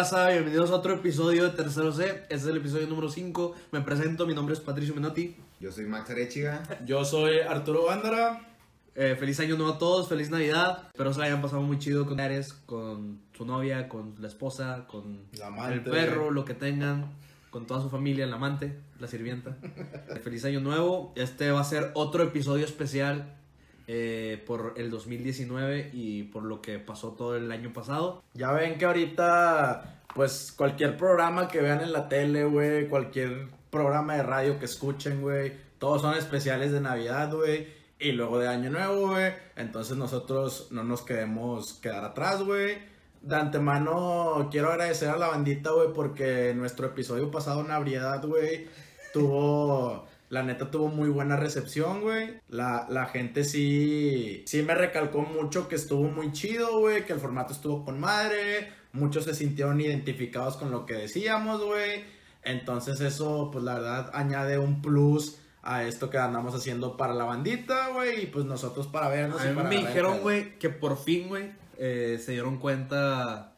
raza? Bienvenidos a otro episodio de Tercero C. Este es el episodio número 5. Me presento, mi nombre es Patricio Menotti. Yo soy Max Arechiga. Yo soy Arturo Gándara. Eh, feliz año nuevo a todos, feliz Navidad. Espero se la hayan pasado muy chido con Ares, con su novia, con la esposa, con La amante. el perro, lo que tengan, con toda su familia, el amante, la sirvienta. Feliz año nuevo. Este va a ser otro episodio especial eh, por el 2019 y por lo que pasó todo el año pasado. Ya ven que ahorita, pues cualquier programa que vean en la tele, güey, cualquier programa de radio que escuchen, güey, todos son especiales de Navidad, güey, y luego de Año Nuevo, güey. Entonces nosotros no nos queremos quedar atrás, güey. De antemano quiero agradecer a la bandita, güey, porque nuestro episodio pasado, Navidad, güey, tuvo... La neta tuvo muy buena recepción, güey. La, la gente sí, sí me recalcó mucho que estuvo muy chido, güey. Que el formato estuvo con madre. Muchos se sintieron identificados con lo que decíamos, güey. Entonces eso, pues la verdad, añade un plus a esto que andamos haciendo para la bandita, güey. Y pues nosotros para vernos A y para me dijeron, güey, que por fin, güey, eh, se dieron cuenta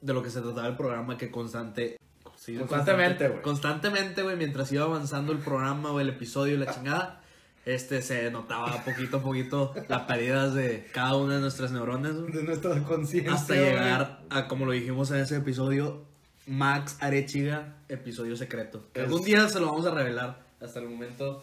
de lo que se trataba el programa, que constante... sí, Constantemente, güey. Constantemente, güey, mientras iba avanzando el programa, güey, el episodio y la chingada, este, se notaba poquito a poquito las pérdidas de cada una de nuestras neuronas, güey, De nuestra conciencia. Hasta llegar a, como lo dijimos en ese episodio, Max Arechiga, episodio secreto. Que Es- Algún día se lo vamos a revelar. Hasta el momento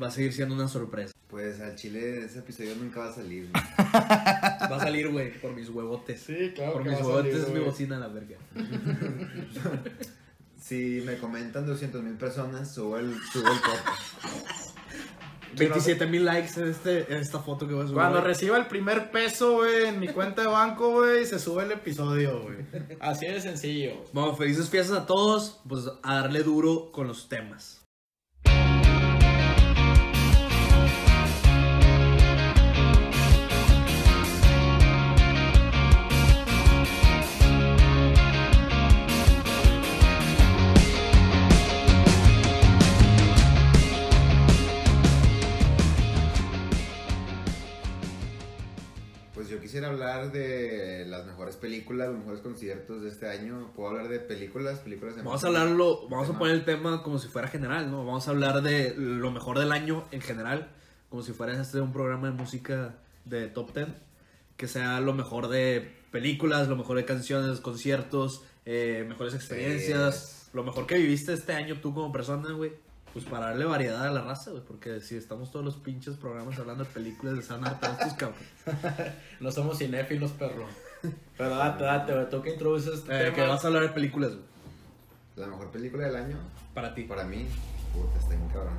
va a seguir siendo una sorpresa. Pues al chile ese episodio nunca va a salir. güey. Va a salir, güey, por mis huevotes. Sí, claro Por que mis va huevotes salir, es mi bocina la verga. Si me comentan 200 mil personas, subo el, subo el podcast. 27 mil likes en, este, en esta foto que voy a subir. Cuando reciba el primer peso, güey, en mi cuenta de banco, güey, se sube el episodio, güey. Así de sencillo. Bueno, felices fiestas a todos. Pues a darle duro con los temas. Quisiera hablar de las mejores películas, los mejores conciertos de este año. Puedo hablar de películas, películas de Vamos a hablarlo, vamos a tema. poner el tema como si fuera general, ¿no? Vamos a hablar de lo mejor del año en general, como si fuera este un programa de música de top 10, que sea lo mejor de películas, lo mejor de canciones, conciertos, eh, mejores experiencias, lo mejor que viviste este año tú como persona, güey. Pues para darle variedad a la raza, güey, porque si estamos todos los pinches programas hablando de películas, a hartar estos cabrones. No somos cinéfilos, perro. Pero date, date, güey, tú que introduces este Eh, tema. que vas a hablar de películas, güey, La mejor película del año, para ti. para mí, puta, está bien cabrón.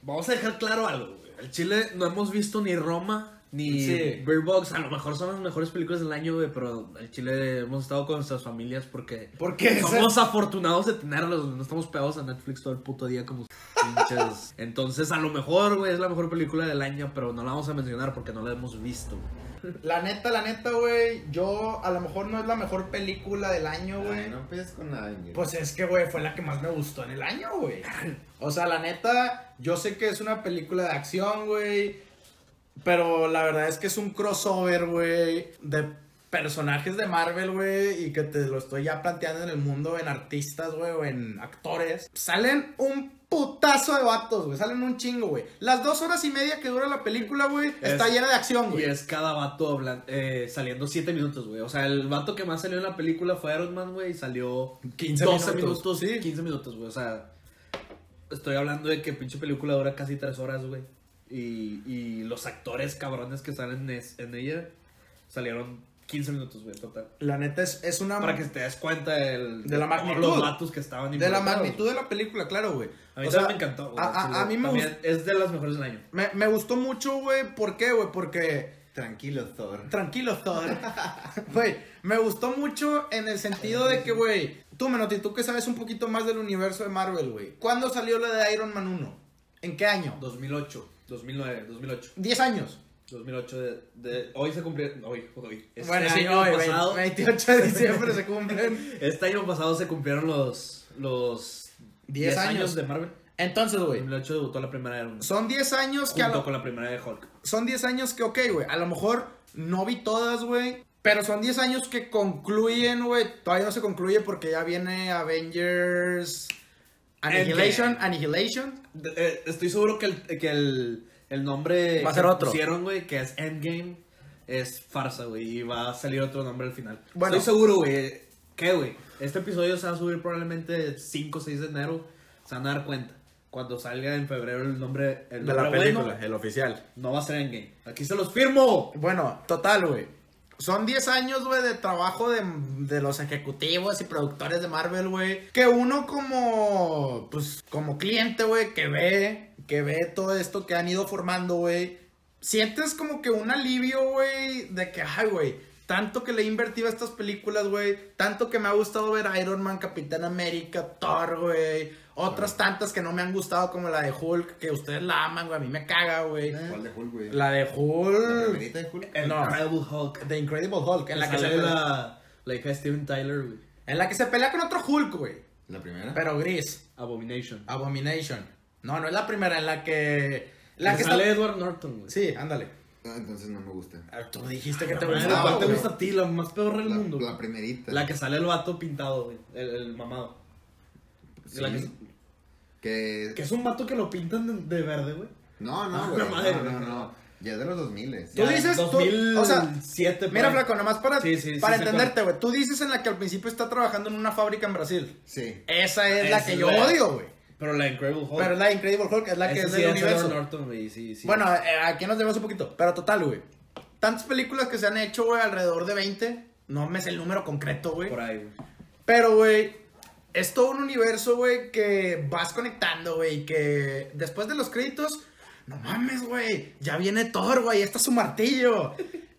Vamos a dejar claro algo, güey. El Chile no hemos visto ni Roma ni Sí. Bird Box. A lo mejor son las mejores películas del año, güey, pero el Chile hemos estado con nuestras familias porque Porque somos afortunados de tenerlos. No estamos pegados a Netflix todo el puto día como pinches. Entonces, a lo mejor, güey, es la mejor película del año, pero no la vamos a mencionar porque no la hemos visto. güey. La neta, la neta, güey, yo a lo mejor no es la mejor película del año, güey. Ay, no empieces con nada. Pues es que, güey, fue la que más me gustó en el año, güey. O sea, la neta, yo sé que es una película de acción, güey. Pero la verdad es que es un crossover, güey, de personajes de Marvel, güey. Y que te lo estoy ya planteando en el mundo, en artistas, güey, o en actores. Salen un putazo de vatos, güey. Salen un chingo, güey. Las dos horas y media que dura la película, güey, está Es- llena de acción, Y güey. es cada vato eh, saliendo 7 minutos, güey. O sea, el vato que más salió en la película fue Iron Man, güey, y salió 15 12 minutos, minutos, sí. 15 minutos, güey. O sea, estoy hablando de que pinche película dura casi 3 horas, güey. Y, y los actores cabrones que salen es- en ella salieron 15 minutos, güey, total. La neta es, es una... Para que te des cuenta del- De la magnitud. los vatos que estaban De la magnitud de la película, claro, güey. A mí O también sea, me encantó. güey, A, a- a mí me, gustó, Es de las mejores del año. me, me gustó mucho, güey. ¿Por qué, güey? Porque... Tranquilo, Thor. Tranquilo, Thor. Güey, me gustó mucho en el sentido de que, güey, tú, Menotti, tú que sabes un poquito más del universo de Marvel, güey. ¿Cuándo salió la de Iron Man 1? ¿En qué año? 2008, 2009, 2008. 10 años. 2008 de, de- hoy se cumplió hoy hoy este bueno, año hoy, pasado 28 de diciembre se cumplen. este año pasado se cumplieron los los 10 años. de Marvel Entonces, en güey, 2008 debutó la primera Iron Man son 10 años que a lo- con la primera de Hulk son 10 años que, ok, güey, a lo mejor no vi todas, güey. Pero son 10 años que concluyen, güey. Todavía no se concluye porque ya viene Avengers Annihilation. Annihilation. Eh, estoy seguro que el, que el, el nombre Va a ser que otro. pusieron, güey, que es Endgame, es farsa, güey, y va a salir otro nombre al final. Bueno. Estoy seguro, güey. ¿Qué, güey? Este episodio se va a subir probablemente 5 o 6 de enero. Se van a dar cuenta. Cuando salga en febrero el nombre, el De la nombre película, bueno, el oficial. no va a ser Endgame. Aquí se los firmo. Bueno, total, güey. Son 10 años, güey, de trabajo de, de los ejecutivos y productores de Marvel, güey. Que uno como, pues, como cliente, güey, que ve, que ve todo esto que han ido formando, güey. Sientes como que un alivio, güey, de que, ay, güey, tanto que le he invertido a estas películas, güey. Tanto que me ha gustado ver Iron Man, Capitán América, Thor, güey. Otras tantas que no me han gustado, como la de Hulk, que ustedes la aman, güey. A mí me caga, güey. ¿Cuál de Hulk, güey? La de ¿La Hulk. primerita de Hulk? El No. Incredible Hulk. The Incredible Hulk, en la que se sale pelea, la, la hija de Steven Tyler, güey. en la que se pelea con otro Hulk, güey. ¿La primera? Pero gris. Abomination. Abomination. No, no es la primera, en la que. La que, que sale está- Edward Norton, güey. Sí, ándale. Ah, entonces no me gusta. Ah, Tú dijiste que te. ¿Cuál te gusta a ti? La más peor del La, mundo. la primerita. La que sale el vato pintado, güey. El, el mamado. Sí. La que, Que... que es un vato que lo pintan de, de verde, güey. No, Ah, no, güey. madre, no, no, no. Ya de los 2000 Tú Ya, dices, tú- o sea, 2007, por Mira. Flaco, nomás para, Sí, sí, sí, para entenderte, güey. Tú dices en la que al principio está trabajando en una fábrica en Brasil. Sí. Esa es la que es yo la- odio, güey. Pero la Incredible Hulk. Pero la Incredible Hulk es la que Ese es sí del es universo. Norton, güey. Sí, sí. Bueno, eh, aquí nos debemos un poquito. Pero total, güey. Tantas películas que se han hecho, güey, alrededor de 20. No me sé el número concreto, güey. Por ahí, güey. Pero, güey, es todo un universo, güey, que vas conectando, güey. Que después de los créditos, no mames, güey. Ya viene Thor, güey. Está su martillo.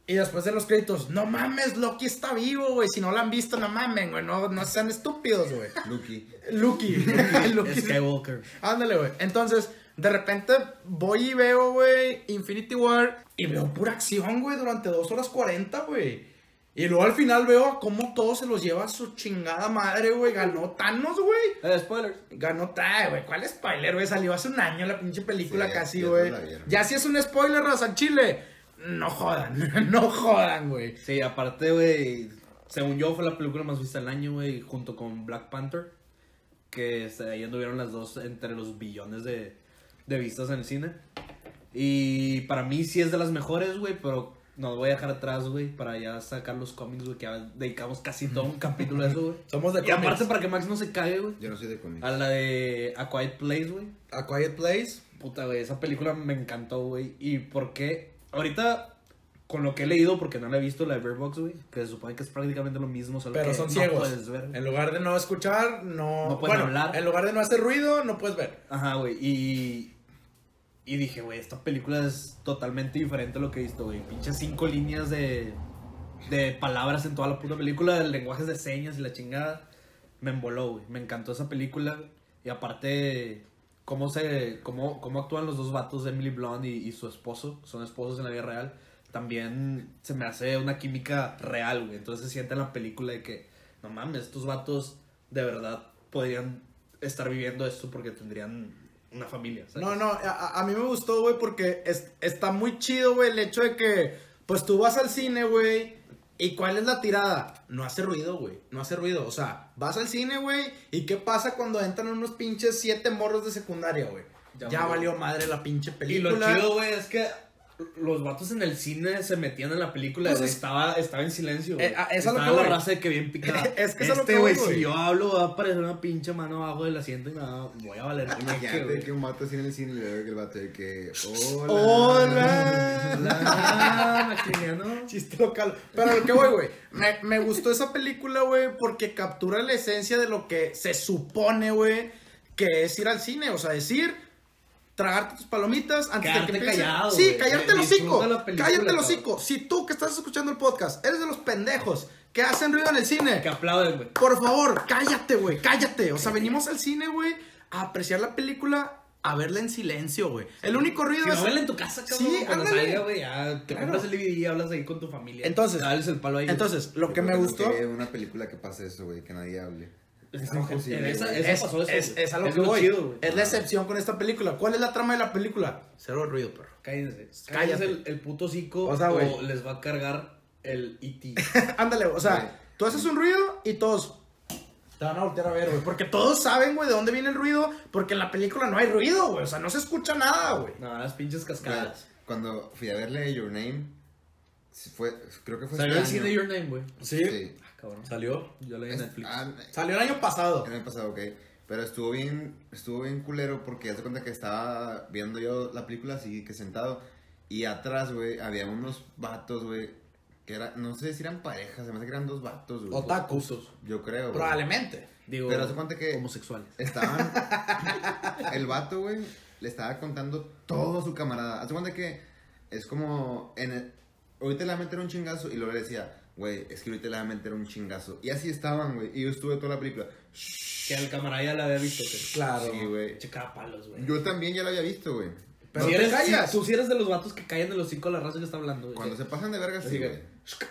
Y después de los créditos, no mames, Loki está vivo, güey. Si no lo han visto, no mamen, güey. No, no sean estúpidos, güey. Lucky. Lucky. Lucky. Skywalker. Ándale, güey. Entonces, de repente voy y veo, güey, Infinity War y veo pura acción, güey, durante 2 horas 40, güey. Y luego al final veo a cómo todo se los lleva a su chingada madre, güey. Ganó Thanos, güey. Eh, spoilers. Ganó trae, güey. ¿Cuál spoiler, güey? Salió hace un año la pinche película Sí, casi, güey. Ya si es un spoiler, raza, Chile. No jodan, no jodan, güey. Sí, aparte, güey. Según yo, fue la película más vista del año, güey. Junto con Black Panther. Que ahí anduvieron las dos entre los billones de, de vistas en el cine. Y para mí sí es de las mejores, güey. Pero nos voy a dejar atrás, güey. Para ya sacar los cómics, güey. Que ya dedicamos casi todo un capítulo a eso, güey. Somos de Y aparte, para que Max no se cague, güey. Yo no soy de cómics. A la de A Quiet Place, güey. A Quiet Place. Puta, güey, esa película me encantó, güey. ¿Y por qué? Ahorita, con lo que he leído, porque no la he visto, la de Bird Box, güey, que se supone que es prácticamente lo mismo, solo Pero que son no ciegos. puedes ver. En lugar de no escuchar, no. No puedes bueno, hablar. En lugar de no hacer ruido, no puedes ver. Ajá, güey, y... Y dije, güey, esta película es totalmente diferente a lo que he visto, güey. Pinches cinco líneas de, de palabras en toda la puta película, de lenguajes de señas y la chingada. Me emboló, güey. Me encantó esa película. Y aparte, cómo se cómo, cómo actúan los dos vatos, Emily Blunt y, su esposo, son esposos en la vida real. También se me hace una química real, güey. Entonces se siente en la película de que, no mames, estos vatos de verdad podrían estar viviendo esto porque tendrían una familia. ¿sabes? No, no, a, a mí me gustó, güey, porque es- está muy chido, güey, el hecho de que, pues tú vas al cine, güey, y ¿cuál es la tirada? No hace ruido, güey, no hace ruido. O sea, vas al cine, güey, y ¿qué pasa cuando entran unos pinches siete morros de secundaria, güey? Ya, Ya valió madre la pinche Y película. lo chido, güey, es que los vatos en el cine se metían en la película, Pues es- Estaba, estaba en silencio. Eh, ah, es a lo Estaba que la raza de que bien picada. Es que este, güey, si yo hablo va a aparecer una pinche mano abajo del asiento y nada, voy a valer. Imagínate que un vato así en el cine le que el vato de que. Hola. Hola. Hola, Maximiliano. Chiste local. Pero lo que voy, güey. Me, me gustó esa película, güey, porque captura la esencia de lo que se supone, güey, que es ir al cine. O sea, decir, tragarte tus palomitas antes Quedarte de que empiece. callado, Sí, callarte el hocico. Cállate el hocico. Si tú que estás escuchando el podcast eres de los pendejos que hacen ruido en el cine, Que aplauden, güey. por favor, cállate, güey, cállate. O sea, venimos al cine, güey, a apreciar la película, a verla en silencio, güey. El único ruido Si es... no, vela en tu casa, cabrón. Sí, cuando ándale. salga, güey, ya te Claro. compras el DVD y hablas ahí con tu familia. Entonces, Dales el palo ahí. Entonces, lo que me gustó... una película que pase eso, güey, que nadie hable. Es, imposible, esa, güey. esa es, pasó eso, es, güey. es a lo Es que voy. chido, güey. es la excepción con esta película. ¿Cuál es la trama de la película? Cero ruido, perro. Cállense. Cállate. Cállense el, el puto hocico O sea, les va a cargar el E E.T. Ándale, o sea, tú haces un ruido y todos te van a voltear a ver, güey. Porque todos saben, güey, de dónde viene el ruido. Porque en la película no hay ruido, güey. O sea, no se escucha nada, güey. No, las pinches cascadas. Cuando fui a verle Your Name, sí fue, creo que fue Salió el cine. Your Name, güey. Sí. Ah, cabrón. Salió. Yo leí en Netflix. ah, Salió el año pasado. El año pasado, ok. Pero estuvo bien, estuvo bien culero porque hace cuenta que estaba viendo yo la película así que sentado. Y atrás, güey, había unos vatos, güey. Que era, no sé si eran parejas, se me hace que eran dos vatos, güey. Otakus. Yo creo, güey. Probablemente. Digo, Pero hace cuenta que homosexuales. estaban. el vato, güey, le estaba contando todo a su camarada. Hace cuenta que es como. En el- ahorita le va a meter un chingazo. Y luego le decía, güey, es que ahorita le va a meter un chingazo. Y así estaban, güey. Y yo estuve toda la película. Que el camarada ya la había visto, que Claro. Sí, güey. checaba palos, güey. Yo también ya lo había visto, güey. Pero si te eres, callas. si- tú sí eres de los vatos que callan de los cinco de la raza que está hablando, güey. Cuando se pasan de verga, sí, güey.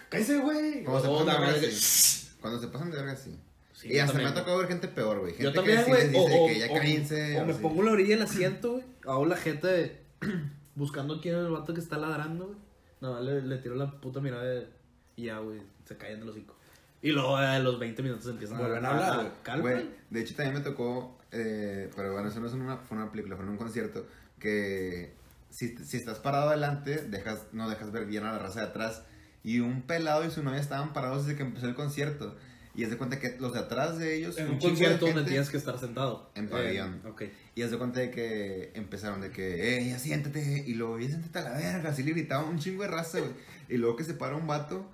cállese, güey. Cuando se O pasan de la verga, madre, sí. Cuando se pasan de verga, sí. Sí, y hasta me también, ha tocado ver gente peor, güey. Gente Yo también, que sí güey. O, dice o- que ya o- cállense. o me así. pongo la orilla del asiento, güey. Hago la gente buscando quién es el vato que está ladrando, güey. No, le, le tiro la puta mirada de- y ya, güey. Se callan de los cinco. Y luego a los 20 minutos empiezan Vuelven a hablar, güey. Calma. De hecho también me tocó, eh, pero bueno, eso no es una, fue una película, fue en un concierto, que si, si estás parado adelante, dejas, no dejas ver bien a la raza de atrás. Y un pelado y su novia estaban parados desde que empezó el concierto. Y es de cuenta que los de atrás de ellos... En un concierto donde tienes que estar sentado. En pabellón. Eh, ok. Y es de cuenta de que empezaron de que, eh, ya siéntate. Y luego, ya siéntate a la verga. Así le gritaban un chingo de raza, güey. Y luego que se para un vato,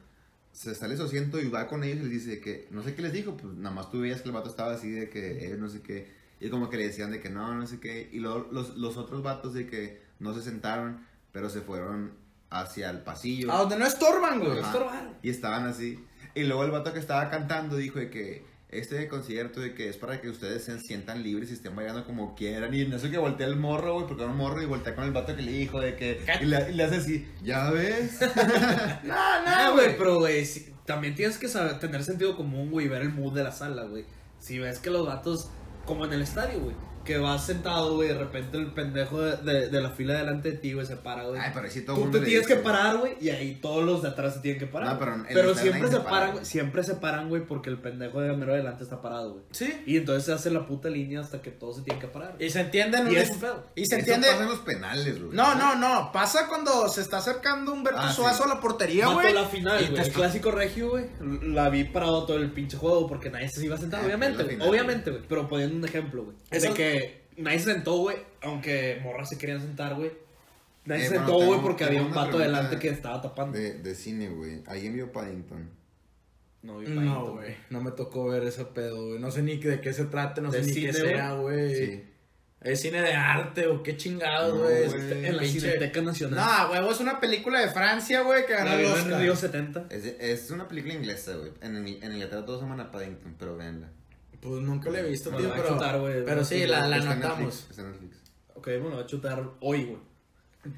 se sale su asiento y va con ellos y les dice que, no sé qué les dijo, pues nada más tú veías que el vato estaba así de que, eh, no sé qué. Y como que le decían de que no, no sé qué. Y luego los, los otros vatos de que no se sentaron, pero se fueron hacia el pasillo. A donde no estorban, güey. Ajá. estorbaron. Y estaban así. Y luego el vato que estaba cantando dijo de que este concierto de que es para que ustedes se sientan libres y estén bailando como quieran. Y en eso que voltea el morro, güey, porque era un morro y voltea con el vato que le dijo de que... Y le, y le hace así, ¿ya ves? No, Ah, no, güey, güey. pero, güey, también tienes que saber, tener sentido común, güey, y ver el mood de la sala, güey. Si ves que los vatos, como en el estadio, güey, que vas sentado, güey, de repente el pendejo de, de- de la fila delante de ti, güey, se para, güey. Ay, pero sí todo Tú te tienes dice, que parar, güey, y ahí todos los de atrás se tienen que parar. No, pero güey. en pero el siempre se paran, güey. siempre se paran, güey, porque el pendejo de mero adelante está parado, güey. Sí. Y entonces se hace la puta línea hasta que todos se tienen que parar. Y se entienden. Y un- es un pedo. Y se Eso entiende. pasa en los penales, güey. No, no, no. Pasa cuando se está acercando Humberto Ah, sí. Suazo a la portería, güey. la y final, güey. El clásico regio, güey. La vi parado todo el pinche juego porque nadie se iba a sentar, Ah, obviamente, güey. final, Obviamente, güey. Pero poniendo un ejemplo, güey. De que nadie se sentó, güey. Aunque morras se querían sentar, güey. Nadie Eh, se bueno, sentó, güey, porque había un pregunta delante que estaba tapando. De, de cine, güey. ¿Alguien vio Paddington? No, vi No, Paddington, güey. No me tocó ver ese pedo, güey. No sé ni de qué se trate, no ¿De sé ni cine, qué sea, güey. Sí. ¿Es cine de arte o qué chingado, No, güey? Este, En la Cineteca Nacional. No, güey, es una película de Francia, güey, que ganó el vi en el Oscar. Río 70. Es, es una película inglesa, güey. En, en Inglaterra todos aman a Paddington, pero véanla. Pues nunca la he visto, Me tío, la va a pero, chutar, güey. pero sí, la, la anotamos. Ok, bueno, va a chutar hoy, güey.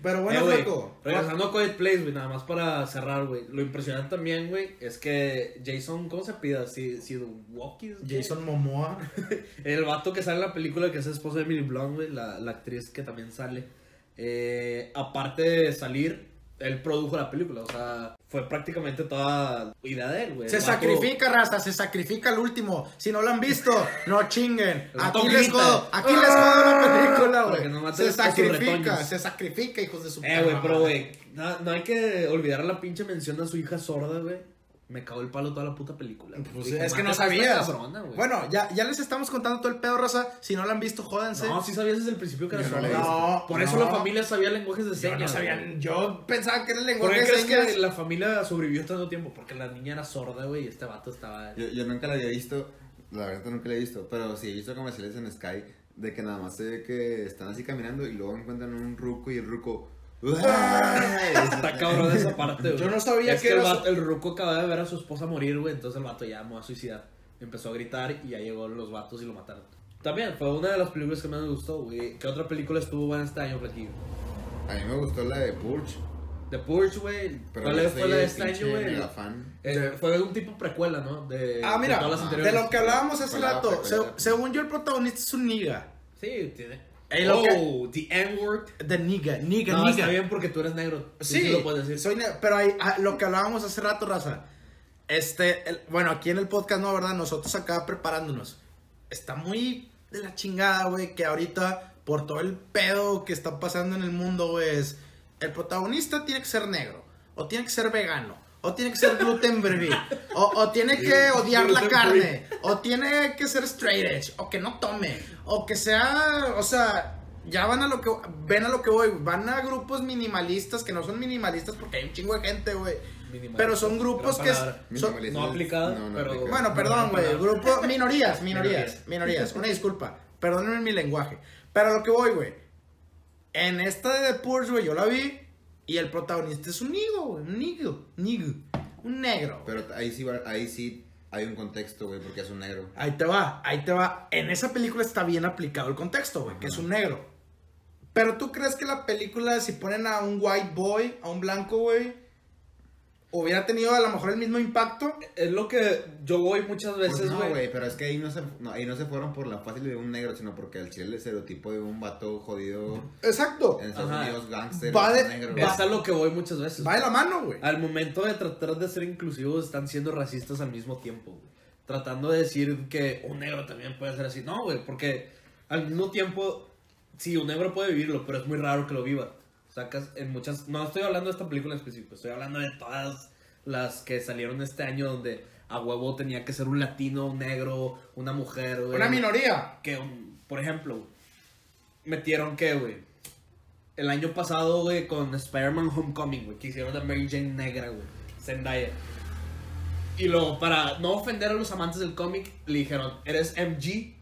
Pero bueno, Eh. Regresando a Quiet Place, güey, nada más para cerrar, güey. Lo impresionante también, güey, es que Jason, ¿cómo se pida? Si, si Walkies. Jason Momoa. El vato que sale en la película, que es esposo de Emily Blunt, güey, la, la actriz que también sale. eh, aparte de salir, él produjo la película, o sea, fue prácticamente toda idea de él, güey. Se sacrifica, raza, se sacrifica el último. Si no lo han visto, no chinguen. Aquí les jodo, aquí les jodo la película, Para que güey. no Se sacrifica, se sacrifica, hijos de su Eh, güey, pero, güey, no, no hay que olvidar la pinche mención a su hija sorda, güey. Me cagó el palo toda la puta película. Pues Dije, es que no "Mata a esta sabías. cabrona, güey". bueno, ya, ya les estamos contando todo el pedo, raza. Si no lo han visto, jódanse. No, sí sabías desde el principio que era Yo no la. No, Por eso no. la familia sabía lenguajes de Yo señas. no sabía, güey. yo pensaba que era el ¿Por lenguaje qué de crees señas. que la familia sobrevivió tanto tiempo? Porque la niña era sorda, güey, y este vato estaba... Yo, yo nunca la había visto, la verdad nunca la he visto, pero sí he visto comerciales en Sky de que nada más se ve que están así caminando y luego encuentran un ruco y el ruco... Está cabrón esa parte, güey. Yo no sabía es que que el, era vato- el ruco acaba de ver a su esposa morir, güey, entonces el vato ya me va a suicidar. Empezó a gritar y ya llegó los vatos y lo mataron. También fue una de las películas que más me gustó, güey. ¿Qué otra película estuvo buena este año, Platillo? A mí me gustó la de Purge, The Purge, güey. pero ¿Cuál fue la de el este año, güey? Eh, fue un tipo precuela, ¿no? De, Ah, mira, de todas las de lo que hablábamos hace rato. se- según yo, el protagonista es un niga. Sí, tiene. Que- oh, the N-word. The nigga, nigga, No, nigga. está bien porque tú eres negro. Sí, lo puedes decir. soy ne- pero hay, ah, lo que hablábamos hace rato, raza. Este, el- bueno, aquí en el podcast, no, ¿verdad? Nosotros acá preparándonos. Está muy de la chingada, güey, que ahorita, por todo el pedo que está pasando en el mundo, güey, es el protagonista tiene que ser negro, o tiene que ser vegano, o tiene que ser gluten free, o, o tiene que odiar la carne, o tiene que ser straight edge, o que no tome, o que sea, o sea, ya van a lo que, ven a lo que voy, van a grupos minimalistas que no son minimalistas porque hay un chingo de gente, güey. Pero son grupos que... son- Minimalista. no aplicada, pero- aplica. bueno, perdón, güey. Gran Grupo. Minorías, minorías, Minorías. minorías. Una disculpa. Perdónenme mi lenguaje. Pero a lo que voy, güey. En esta de The Purge, güey, yo la vi. Y el protagonista es un nigo, güey. Un nigo. Nigo. Un negro. Pero ahí sí, va- ahí sí hay un contexto, güey, porque es un negro. Ahí te va, ahí te va. En esa película está bien aplicado el contexto, güey, que es un negro. Pero tú crees que la película, si ponen a un white boy, a un blanco, güey, hubiera tenido a lo mejor el mismo impacto? Es lo que yo voy muchas Pues veces, no, güey. güey, pero es que ahí no, se, no, ahí no se fueron por la fácil de un negro, sino porque el chile el estereotipo de un vato jodido Exacto. en Estados Ajá. Unidos, gangster, Va es de- negro. va- es a lo que voy muchas veces. Va de la mano, güey. Al momento de tratar de ser inclusivos, están siendo racistas al mismo tiempo, güey. Tratando de decir que un negro también puede ser así. No, güey, porque al mismo tiempo, sí, un negro puede vivirlo, pero es muy raro que lo viva. Sacas en muchas. No estoy hablando de esta película en específico, estoy hablando de todas las que salieron este año donde a huevo tenía que ser un latino, un negro, una mujer, güey. Una minoría. que, por ejemplo, metieron que, güey, el año pasado, güey, con Spider-Man Homecoming, güey, que hicieron a Mary Jane negra, güey, Zendaya. Y luego, para no ofender a los amantes del cómic, le dijeron, eres MG,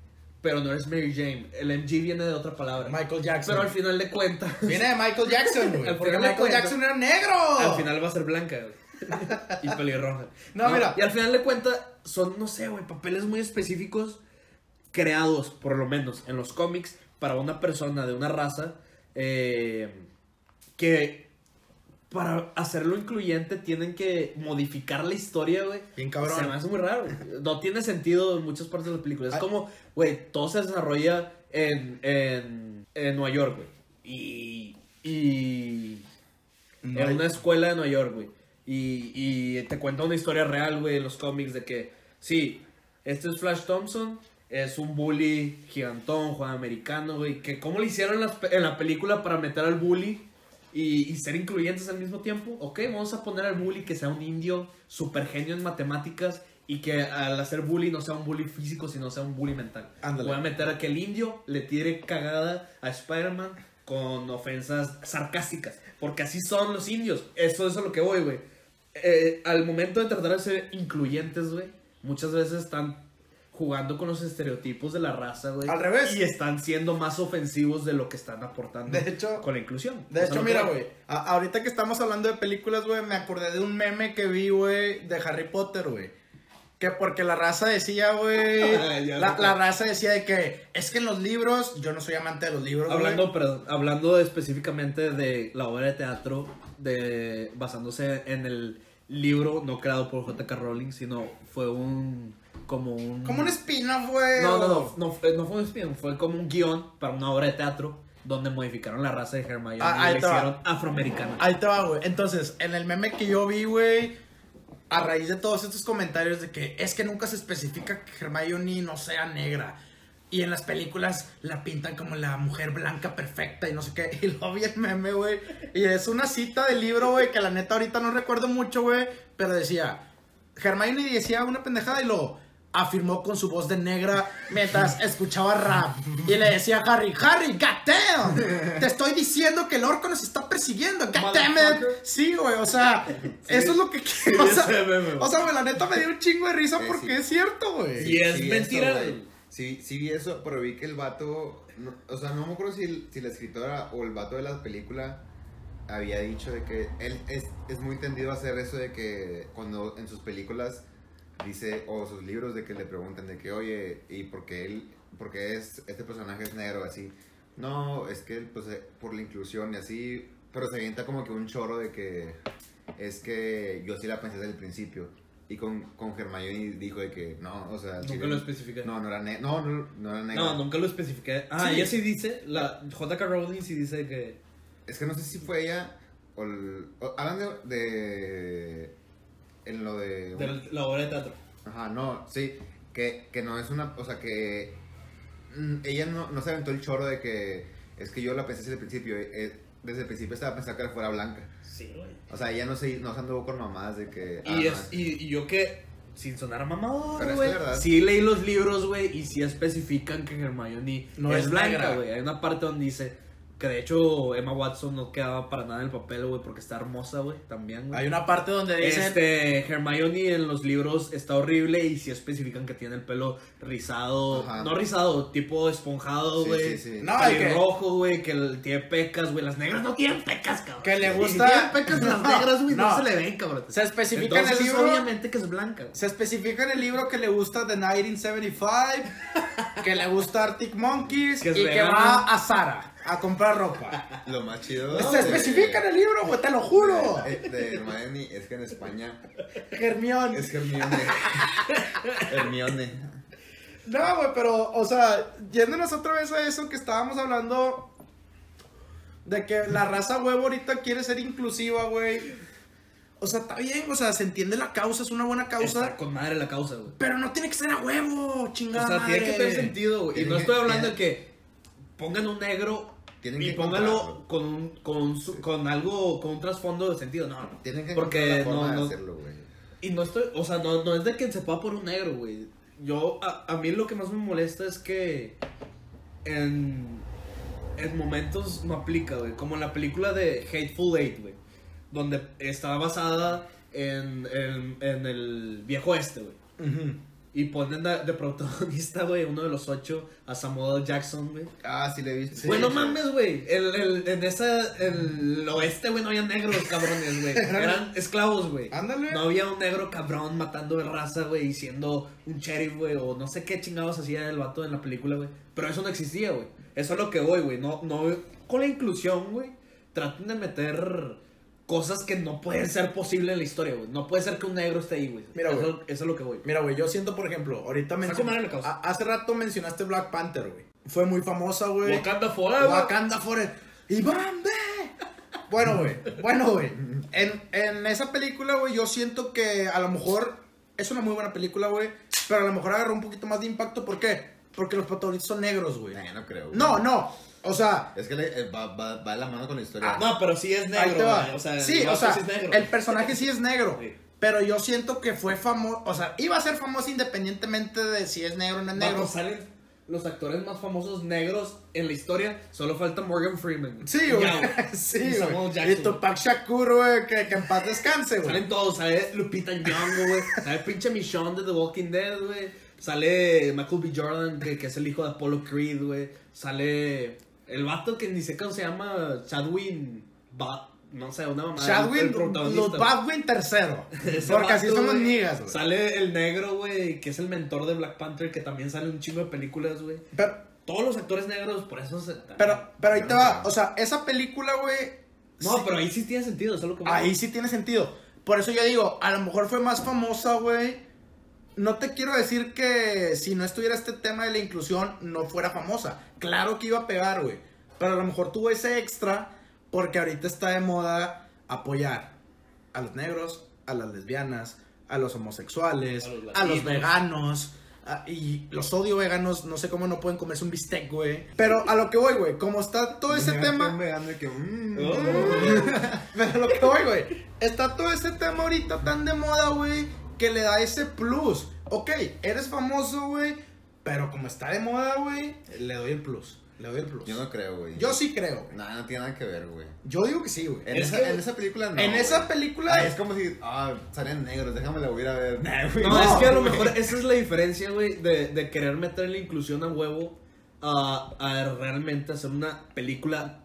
pero no eres Mary Jane. El MG viene de otra palabra. Michael Jackson. Pero al final de cuentas, Viene de Michael Jackson, güey. Porque Michael Jackson era negro. al final va a ser blanca, güey. y pelirroja. No, mira. Y al final de cuentas, son, no sé, güey, papeles muy específicos creados, por lo menos, en los cómics, para una persona de una raza eh, que para hacerlo incluyente tienen que modificar la historia, güey. Bien cabrón. Se me hace muy raro. No tiene sentido en muchas partes de la película. Es Ay. como, güey, todo se desarrolla en, en, en Nueva York, güey. Y, y No en hay- una escuela de Nueva York, güey. Y, y te cuenta una historia real, güey, en los cómics de que, sí, este es Flash Thompson, es un bully gigantón, juega americano, güey. Que cómo le hicieron en, pe- en la película para meter al bully y, y ser incluyentes al mismo tiempo. Ok, vamos a poner al bully que sea un indio super genio en matemáticas y que al hacer bully no sea un bully físico, sino sea un bully mental. Ándale. Voy a meter a que el indio le tire cagada a Spider-Man con ofensas sarcásticas. Porque así son los indios. Eso es a lo que voy, güey. Eh, al momento de tratar de ser incluyentes, güey, muchas veces están jugando con los estereotipos de la raza, güey. Al revés. Y están siendo más ofensivos de lo que están aportando De hecho- con la inclusión. De O hecho, mira, güey. Ahorita que estamos hablando de películas, güey, me acordé de un meme que vi, güey, de Harry Potter, güey. Que porque la raza decía, güey. La, raza decía de que es que en los libros, yo no soy amante de los libros, güey. Hablando, perdón, hablando específicamente de la obra de teatro, de basándose en el libro no creado por J.K. Rowling, sino fue un como un Como un spin-off, güey. no, no, no, no, fue- no fue un spin, fue como un guion para una obra de teatro donde modificaron la raza de Hermione Ah, y la hicieron afroamericana. Ahí te va, güey. Entonces, en el meme que yo vi, güey, a raíz de todos estos comentarios de que es que nunca se especifica que Hermione no sea negra. Y en las películas la pintan como la mujer blanca perfecta y no sé qué. Y luego vi el meme, güey. Y es una cita del libro, güey, que la neta ahorita no recuerdo mucho, güey. Pero decía, Hermione decía una pendejada y lo afirmó con su voz de negra mientras escuchaba rap. Y le decía a Harry, Harry, goddamn, te estoy diciendo que el orco nos está persiguiendo, goddammit. Sí, güey, o sea, eso es lo que quiero. o, sea, o sea, güey, la neta me dio un chingo de risa Sí, porque sí. es cierto, güey. Y es mentira. Sí, sí vi eso, pero vi que el vato, no- o sea, no me acuerdo si, el- si la escritora o el vato de la película había dicho de que él es, es muy tendido a hacer eso de que cuando en sus películas dice, o sus libros de que le preguntan de que, oye, ¿y por qué él, por qué es, este personaje es negro así? No, es que pues eh, por la inclusión y así, pero se avienta como que un choro de que es que yo sí la pensé desde el principio. Y con, con Hermione dijo de que no, o sea. Nunca Chile- lo especifiqué. No, no era negro. No, no, no era negro. No, nunca lo especifiqué. Ah, Sí. ella sí dice, la J.K. Rowling sí dice que... Es que no sé si fue ella o, el, o- hablan de, de en lo de, De la obra de teatro. ajá no sí que, que no es una o sea que mm, ella no, no se aventó el choro de que es que yo la pensé desde el principio eh, eh, desde el principio estaba pensando que fuera blanca Sí, güey. o sea ella no se no se anduvo con mamadas de que ah, Y, no, es, y, y yo que, sin sonar mamador, Pero es güey, verdad. sí leí los libros, güey, y sí especifican que Hermione No es, es blanca, güey. Hay una parte donde dice que de hecho Emma Watson no quedaba para nada en el papel, güey, porque está hermosa, güey, también, güey. Hay una parte donde dicen. Este, Hermione en los libros está horrible y sí especifican que tiene el pelo rizado, Ajá. no rizado, tipo esponjado, güey. sí, sí. No, que- rojo, güey, que tiene pecas, güey. Las negras no tienen pecas, cabrón. Que le gusta- Si tienen pecas las negras, güey, no, no. se le ven, cabrón. Se especifica en el libro. obviamente que es blanca. güey. Se especifica en el libro que le gusta The 1975, que le gusta Arctic Monkeys Que y que vegana. va a Zara a comprar ropa. lo más chido Se especifica en el libro, güey, te lo juro. de, de Hermione es que en España Hermione. es Hermione Hermione No, güey, pero, o sea, yéndonos otra vez a eso que estábamos hablando de que la raza huevo ahorita quiere ser inclusiva, güey. O sea, está bien, o sea, se entiende la causa, es una buena causa, Está con madre la causa, güey. pero no tiene que ser a huevo, O chingada. sea, tiene que madre. tener sentido, güey. Y no estoy hablando de que pongan un negro Tienen y que póngalo con, un- con, su- con algo, con un trasfondo de sentido. No, tienen que Porque la forma no, de no, hacerlo güey Y no estoy, o sea, no, no es de que se pueda por un negro, güey. Yo, a, a mí lo que más me molesta es que en, en momentos no aplica, güey. Como en la película de Hateful Eight, güey. Donde está basada en, en, en el viejo este, güey. Ujú. Y ponen de, de protagonista, güey, uno de los ocho, a Samuel Jackson, güey. ah sí le he visto Güey, no mames, güey. El, el, en esa, el oeste, güey, no había negros, cabrones, güey. Eran esclavos, güey. Ándale. No había un negro cabrón matando de raza, güey, y siendo un sheriff, güey, o no sé qué chingados hacía el vato en la película, güey. Pero eso no existía, güey. Eso es lo que voy, güey. No, no, con la inclusión, güey, traten de meter cosas que no pueden ser posibles en la historia, güey. No puede ser que un negro esté ahí, güey. Mira, eso, güey. eso es lo que voy. Mira, güey, yo siento, por ejemplo, ahorita causa. Hace rato mencionaste Black Panther, güey. Fue muy famosa, güey. Wakanda Forever. Wakanda Forever. ¡Y Bambe! Bueno, güey. Bueno, güey. En, en esa película, güey, yo siento que a lo mejor es una muy buena película, güey. Pero a lo mejor agarró un poquito más de impacto. ¿Por qué? Porque los protagonistas son negros, güey. Nah, no creo güey. No, no. O sea, es que le- eh, va, va, va de la mano con la historia Ah, no, pero sí es ahí negro, te va. güey. O sea, sí, el o sea, sí es negro. el personaje sí es negro. Sí. Pero yo siento que fue famoso. O sea, iba a ser famoso independientemente de si es negro o no es negro. Vato, salen los actores más famosos negros en la historia. Solo falta Morgan Freeman. Sí, güey. Sí, güey. Y Tupac Shakur, güey, que, que en paz descanse, güey. Salen todos, sale Lupita Nyong'o, güey. Sale pinche Michonne de The Walking Dead, güey. Sale Michael B. Jordan, que, que es el hijo de Apollo Creed, güey. Sale el vato que ni sé cómo se llama, Chadwin Ba- no sé, una mamá. Chadwick Ludwig tercero. Porque así son niggas, güey. Sale el negro, güey, que es el mentor de Black Panther, que también sale un chingo de películas, güey. Pero, Todos los actores negros, por eso se... pero, pero ahí te va. O sea, esa película, güey. No, sí- pero ahí sí tiene sentido, eso es lo que... Ahí sí tiene sentido. Por eso yo digo, a lo mejor fue más famosa, güey. No te quiero decir que si no estuviera este tema de la inclusión, no fuera famosa. Claro que iba a pegar, güey. Pero a lo mejor tuvo ese extra porque ahorita está de moda apoyar a los negros, a las lesbianas, a los homosexuales, A los a veganos. a- y los odio veganos, no sé cómo no pueden comerse un bistec, güey. Pero a lo que voy, güey, como está todo ese tema... Un vegano de que, mm, Oh. Pero lo que voy, güey. Está todo ese tema ahorita tan de moda, güey, que le da ese plus. Ok, eres famoso, güey, pero como está de moda, güey, le doy el plus. Le doy el plus. Yo no creo, güey. Yo sí creo. Nada, no tiene nada que ver, güey. Yo digo que sí, güey. En, Es esa, que- en esa película no. en güey. esa película. Ah, es como si, ah, salen negros, déjame la voy a ver. Nah. No, No, es que a lo mejor esa es la diferencia, güey, de, de querer meter la inclusión a huevo a, a realmente hacer una película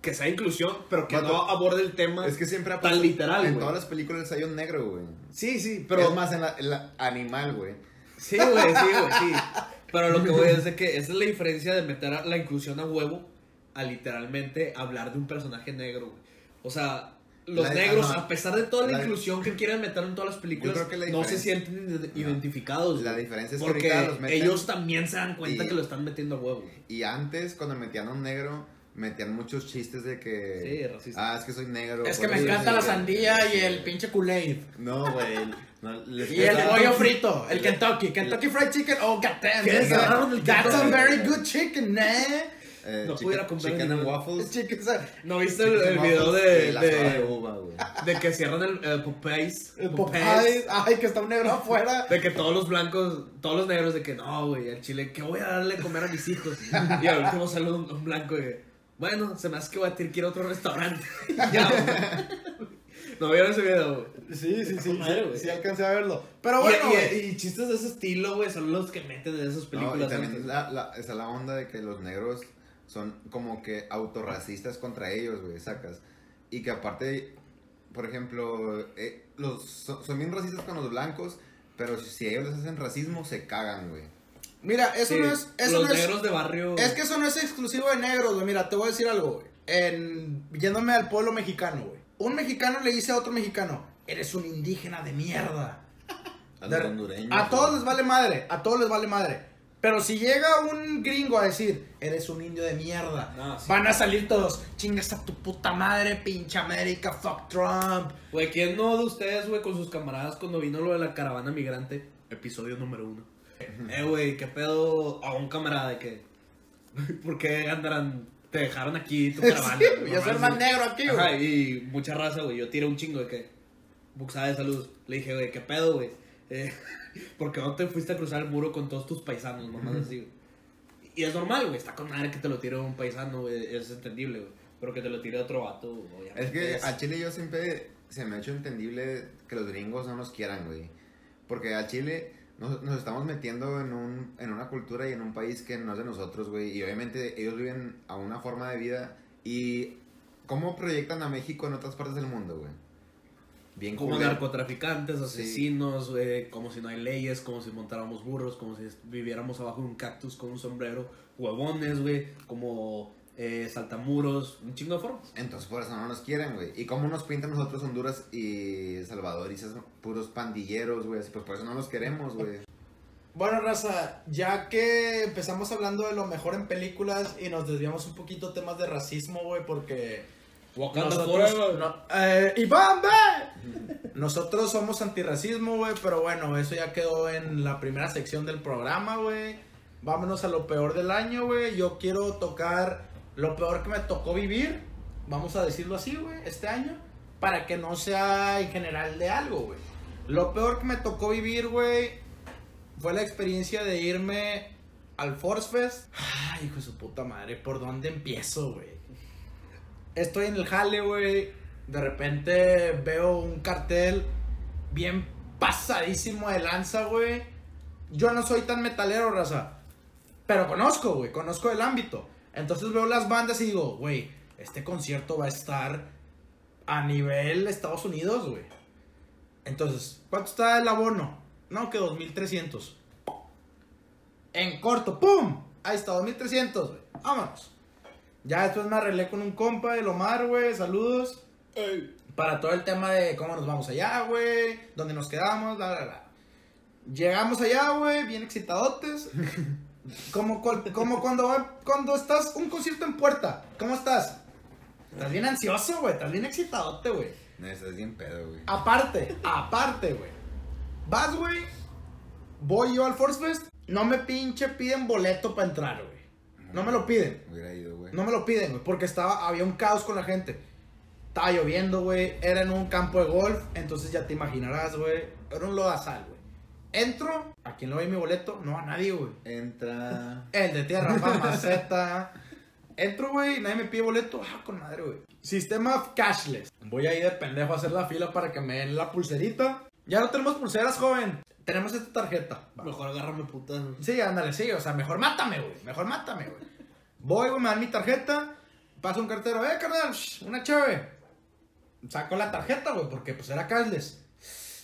que sea inclusión, pero que Vato, no aborde el tema Es que siempre ha tan literal, En güey. todas las películas hay un negro, güey. Sí, sí, Pero es más en la, en la animal, güey. Sí, güey, sí, güey, sí. Pero lo que voy es de que esa es la diferencia de meter a la inclusión a huevo a literalmente hablar de un personaje negro, güey. O sea, los La- negros, a pesar de toda la, La- inclusión que quieren meter en todas las películas, que no se sienten No. identificados. La güey. diferencia es que Porque ahorita los meten- ellos también se dan cuenta y- que lo están metiendo a huevo. güey. Y antes, cuando metían a un negro, metían muchos chistes de que. Sí, racista. Ah, es que soy negro. Es que me encanta la sandía y el pinche Kool-Aid. No, güey. No, Y el pollo frito, el Kentucky, Kentucky Fried Chicken. Oh, goddamn. ¿Qué? that's a- Agarraron el That's a very good chicken, eh. eh, No chicken- pudiera comprar Chicken and waffles. Chicken, ¿No viste el, el video de, y de de, uva, güey. de que cierran el, el Popeyes? el Popeyes, Popeye, ay, que está un negro afuera. De que todos los blancos, todos los negros, de que no, güey, al chile, ¿qué voy a darle a comer a mis hijos? Y al último sale un, un blanco de, bueno, se me hace que voy a tener que ir a otro restaurante. ya, güey. No vieron ese video, güey. Sí, sí, sí, Madre, sí, alcancé a verlo. Pero Y- bueno, y, chistes de ese estilo, güey, son los que meten en esas No, y películas. también antes. la, la, está la onda de que los negros son como que autorracistas contra ellos, güey, sacas. Y que aparte, por ejemplo, eh, los, son, son bien racistas con los blancos, pero si ellos les hacen racismo, se cagan, güey. Mira, eso Sí, no es. Eso los no es, negros de barrio. es que eso no es exclusivo de negros, güey. Mira, te voy a decir algo, güey. En, yéndome al pueblo mexicano, güey. Un mexicano le dice a otro mexicano: Eres un indígena de mierda. A De- los hondureños. a todos les vale madre, a todos les vale madre. Pero si llega un gringo a decir, eres un indio de mierda, Ah, sí. van a salir todos, chingas a tu puta madre, pinche América, fuck Trump. Güey, ¿quién no de ustedes, güey, con sus camaradas cuando vino lo de la caravana migrante? Episodio número uno. Eh, güey, ¿qué pedo a un camarada de que... ¿Por qué andarán... Te dejaron aquí tu caravana? Sí, yo soy nomás más negro aquí, güey. Y mucha raza, güey. Yo tiré un chingo de que... Buxada de salud. Le dije, güey, ¿qué pedo, güey? Eh, ¿Por qué no te fuiste a cruzar el muro con todos tus paisanos, mamás así, güey? Y es normal, güey. Está con madre que te lo tire un paisano, güey. Es entendible, güey. Pero que te lo tire otro vato, obviamente. Es que a Chile yo siempre se me ha hecho entendible que los gringos no nos quieran, güey. Porque a Chile nos, nos estamos metiendo en, un, en una cultura y en un país que no es de nosotros, güey. Y obviamente ellos viven a una forma de vida. ¿Y cómo proyectan a México en otras partes del mundo, güey? Bien Como culero. narcotraficantes, asesinos, güey, como si no hay leyes, como si montáramos burros, como si viviéramos abajo de un cactus con un sombrero, huevones, güey, como eh, saltamuros, un chingo de formas. Entonces por eso no nos quieren, güey. ¿Y cómo nos pintan nosotros Honduras y Salvador y esos puros pandilleros, güey? Así, Pues por eso no nos queremos, güey. Bueno, Raza, ya que empezamos hablando de lo mejor en películas y nos desviamos un poquito temas de racismo, güey, porque nosotros... no- eh. Nosotros somos antirracismo, güey, pero bueno, eso ya quedó en la primera sección del programa, güey. Vámonos a lo peor del año, güey. Yo quiero tocar lo peor que me tocó vivir, vamos a decirlo así, güey, este año, para que no sea en general de algo, güey. Lo peor que me tocó vivir, güey, fue la experiencia de irme al Force Fest. Ay, hijo de su puta madre, ¿por dónde empiezo, güey? Estoy en el jale, güey. De repente veo un cartel bien pasadísimo de lanza, güey. Yo no soy tan metalero, raza. Pero conozco, güey. Conozco el ámbito. Entonces veo las bandas y digo, güey, este concierto va a estar a nivel Estados Unidos, güey. Entonces, ¿cuánto está el abono? No, que 2300. En corto, ¡pum! Ahí está, 2300, güey. Vámonos. Ya después me arreglé con un compa, el Omar, güey. Saludos. Para todo el tema de cómo nos vamos allá, güey. Dónde nos quedamos, bla, bla, bla. Llegamos allá, güey, bien excitadotes. Como, como cuando, va- cuando estás un concierto en puerta. ¿Cómo estás? Estás bien ansioso, güey. Estás bien excitadote, güey. No, estás bien pedo, güey. Aparte, aparte, güey. Vas, güey. Voy yo al Force Fest. No me pinche piden boleto para entrar, güey. No me lo piden. Hubiera ido, güey. No me lo piden, güey. Porque estaba, había un caos con la gente. Estaba lloviendo, güey. Era en un campo de golf. Entonces ya te imaginarás, güey. Era un lodazal, güey. Entro. ¿A quién le doy mi boleto? No, a nadie, güey. Entra. El de tierra, maceta. Entro, güey, nadie me pide boleto. Ah, con madre, güey. Sistema cashless. Voy a ir de pendejo a hacer la fila para que me den la pulserita. Ya no tenemos pulseras, joven. Tenemos esta tarjeta. Va. Mejor agárrame putas. Sí, ándale, sí. O sea, mejor mátame, güey. Mejor mátame, güey. Voy, güey, me dan mi tarjeta. Pasa un cartero. Eh, carnal, una chave. Saco la tarjeta, güey, porque pues era cashless.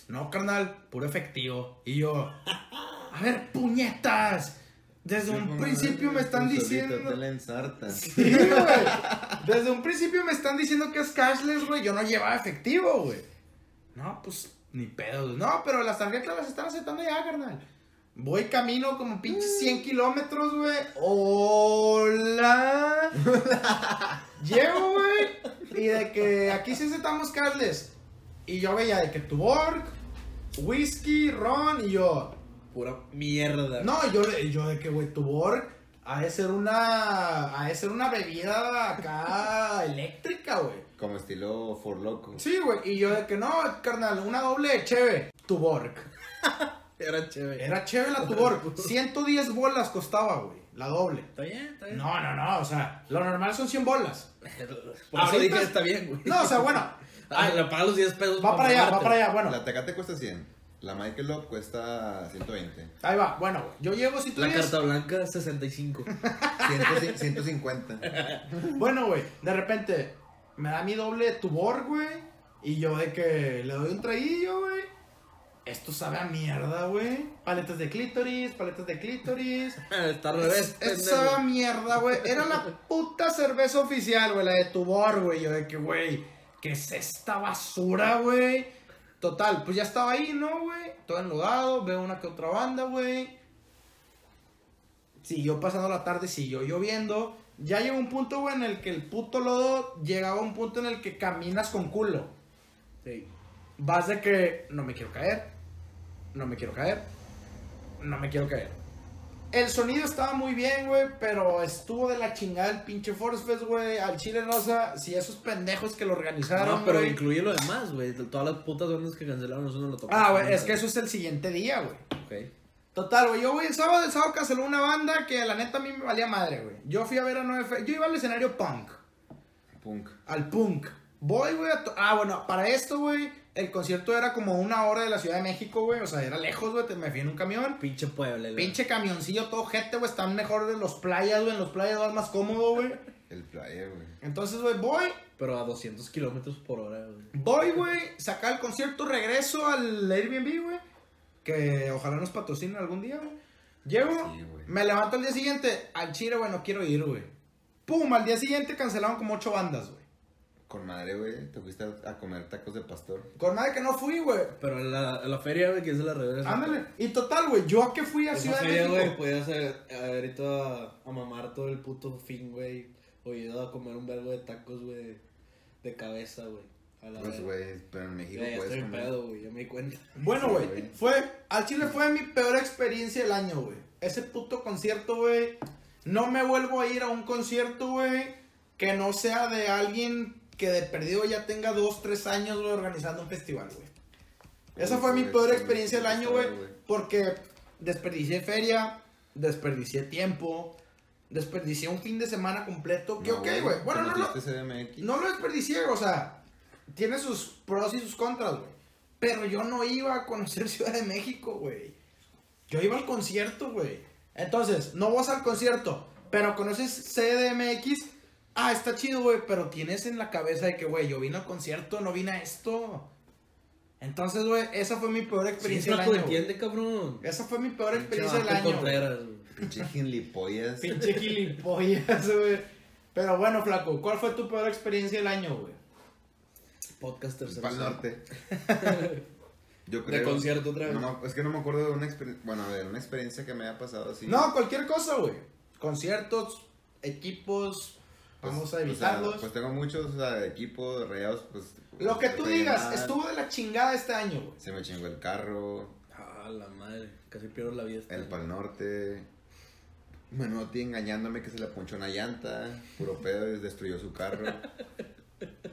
No, carnal, puro efectivo. Y yo, a ver, puñetas. Desde un principio me están diciendo. Te. Sí, güey. Desde un principio me están diciendo que es cashless, güey. Yo no llevaba efectivo, güey. No, pues ni pedo. No, pero las tarjetas las están aceptando ya, carnal. Voy camino como pinches 100 kilómetros, güey. Hola. Llego, güey. Y de que aquí sí aceptamos cashless. Y yo veía de que Tuborg, whisky, ron y yo. Pura mierda. No, yo, le- yo de que, güey, Tuborg ha de ser una. Ha de ser una bebida acá eléctrica, güey. Como estilo For Loco. Sí, güey. Y yo de que no, carnal, una doble cheve. Tuborg. Era chévere. Era cheve la Tuborg. 110 bolas costaba, güey. La doble. Está bien, está bien. No, no, no. O sea, lo normal son 100 bolas. Por eso dije, está bien, güey. No, o sea, bueno. Ah, le pagas los 10 pesos. Va para allá, va para allá. Bueno, La Tecate cuesta 100. La Michael Love cuesta 120. ahí va. Bueno, güey. Yo llego La 110. carta blanca, 65. 100, 150. Bueno, güey, de repente me da mi doble tubor, güey. Y yo de que le doy un traguillo, güey. Esto sabe a mierda, güey. Paletas de clítoris, paletas de clítoris. Está al revés. Esto sabe a mierda, güey. Era la puta cerveza oficial, güey, la de tubor, güey. Yo de que, güey, ¿qué es esta basura, güey? Total, pues ya estaba ahí, ¿no, güey? Todo enlodado, veo una que otra banda, güey. Siguió pasando la tarde, siguió lloviendo. Ya llegó un punto, güey, en el que el puto lodo llegaba a un punto en el que caminas con culo. Sí. Vas de que no me quiero caer, no me quiero caer, no me quiero caer. El sonido estaba muy bien, güey, pero estuvo de la chingada el pinche Force Fest, güey. Al Chile Rosa, si esos pendejos que lo organizaron. No, pero güey. incluye lo demás, güey. Todas las putas bandas que cancelaron, eso no lo tocó. Ah, güey, es que eso es el siguiente día, güey. Ok. Total, güey, yo voy el sábado, el sábado canceló una banda que la neta a mí me valía madre, güey. Yo fui a ver a 9F, yo iba al escenario punk, Punk. al punk. Voy, güey, a ah, bueno, para esto, güey, el concierto era como una hora de la Ciudad de México, güey, o sea, era lejos, güey, te- me fui en un camión. Pinche pueblo, güey. Pinche camioncillo todo gente, güey, están mejor de los playas, güey, en los playas vas más cómodo, güey. El playa, güey. Entonces, güey, voy, Pero a 200 kilómetros por hora, güey. voy, güey, sacar el concierto, regreso al Airbnb, güey, que ojalá nos patrocinen algún día, güey. Llego, Sí, güey. me levanto al día siguiente, al Chile, güey, no quiero ir, güey. Pum, al día siguiente cancelaron como ocho bandas, güey. Con madre, güey. Te fuiste a, a comer tacos de pastor. Con madre que no fui, güey. Pero la, la feria, güey, que es de la regresa. Ándale. Y total, güey, yo a qué fui a Ciudad la de feria, México. güey, podías haber, haber ido a, a mamar todo el puto fin, güey. O ido a comer un vergo de tacos, güey, de cabeza, güey. A la Pues, güey, pero en México Ya, ya puedes estoy en comer. pedo, güey, ya me di cuenta. Bueno, Sí, güey, güey. fue, al Chile fue mi peor experiencia del año, güey. Ese puto concierto, güey. No me vuelvo a ir a un concierto, güey, que no sea de alguien que de perdido ya tenga dos, tres años, güey, organizando un festival, güey. Esa fue mi peor experiencia del año, güey, porque desperdicié feria, desperdicié tiempo, desperdicié un fin de semana completo. Que No, ok, güey. Bueno, no, no, ¿Conociste CDMX? no lo desperdicié, o sea, tiene sus pros y sus contras, güey. Pero yo no iba a conocer Ciudad de México, güey. Yo iba al concierto, güey. Entonces, no vas al concierto, pero conoces CDMX. Ah, está chido, güey, pero tienes en la cabeza de que, güey, yo vine al concierto, no vine a esto. Entonces, güey, esa fue mi peor Sí, experiencia del flaco, año. entiende, cabrón. Esa fue mi peor experiencia del año. Contreras. Pinche gilipollas. Pinche gilipollas, güey. Pero bueno, flaco, ¿cuál fue tu peor experiencia del año, güey? Podcast tercero. Pal Norte. Yo De creo. concierto otra vez. No, es que no me acuerdo de una experiencia. Bueno, a ver, una experiencia que me haya pasado así. No, cualquier cosa, güey. Conciertos, equipos, Pues, vamos a o sea, evitarlos. pues tengo muchos, o sea, equipos, rayados, pues. Lo que tú rellenar. digas, estuvo de la chingada este año, güey. Se me chingó el carro, Ah, la madre. Casi pierdo la vida. este el año. Pal Norte. Menotti engañándome que se le ponchó una llanta. Puro pedo destruyó su carro.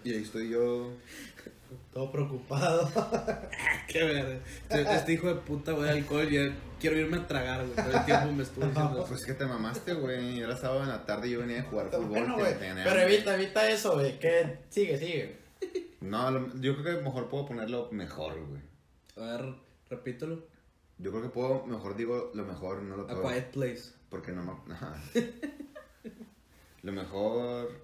Y ahí estoy yo. Todo preocupado. Qué verga. Este, este hijo de puta, güey, alcohol. Ya quiero irme a tragar, güey. Todo el tiempo me estuvo diciendo Pues que te mamaste, güey. Era sábado en la tarde y yo venía a jugar fútbol. bueno, te- Pero evita, evita eso, güey. Que sigue, sigue. No, lo- yo creo que mejor puedo ponerlo mejor, güey. A ver, repítelo. Yo creo que puedo, mejor digo lo mejor, no lo A puedo. Quiet Place. Porque no me. Lo mejor.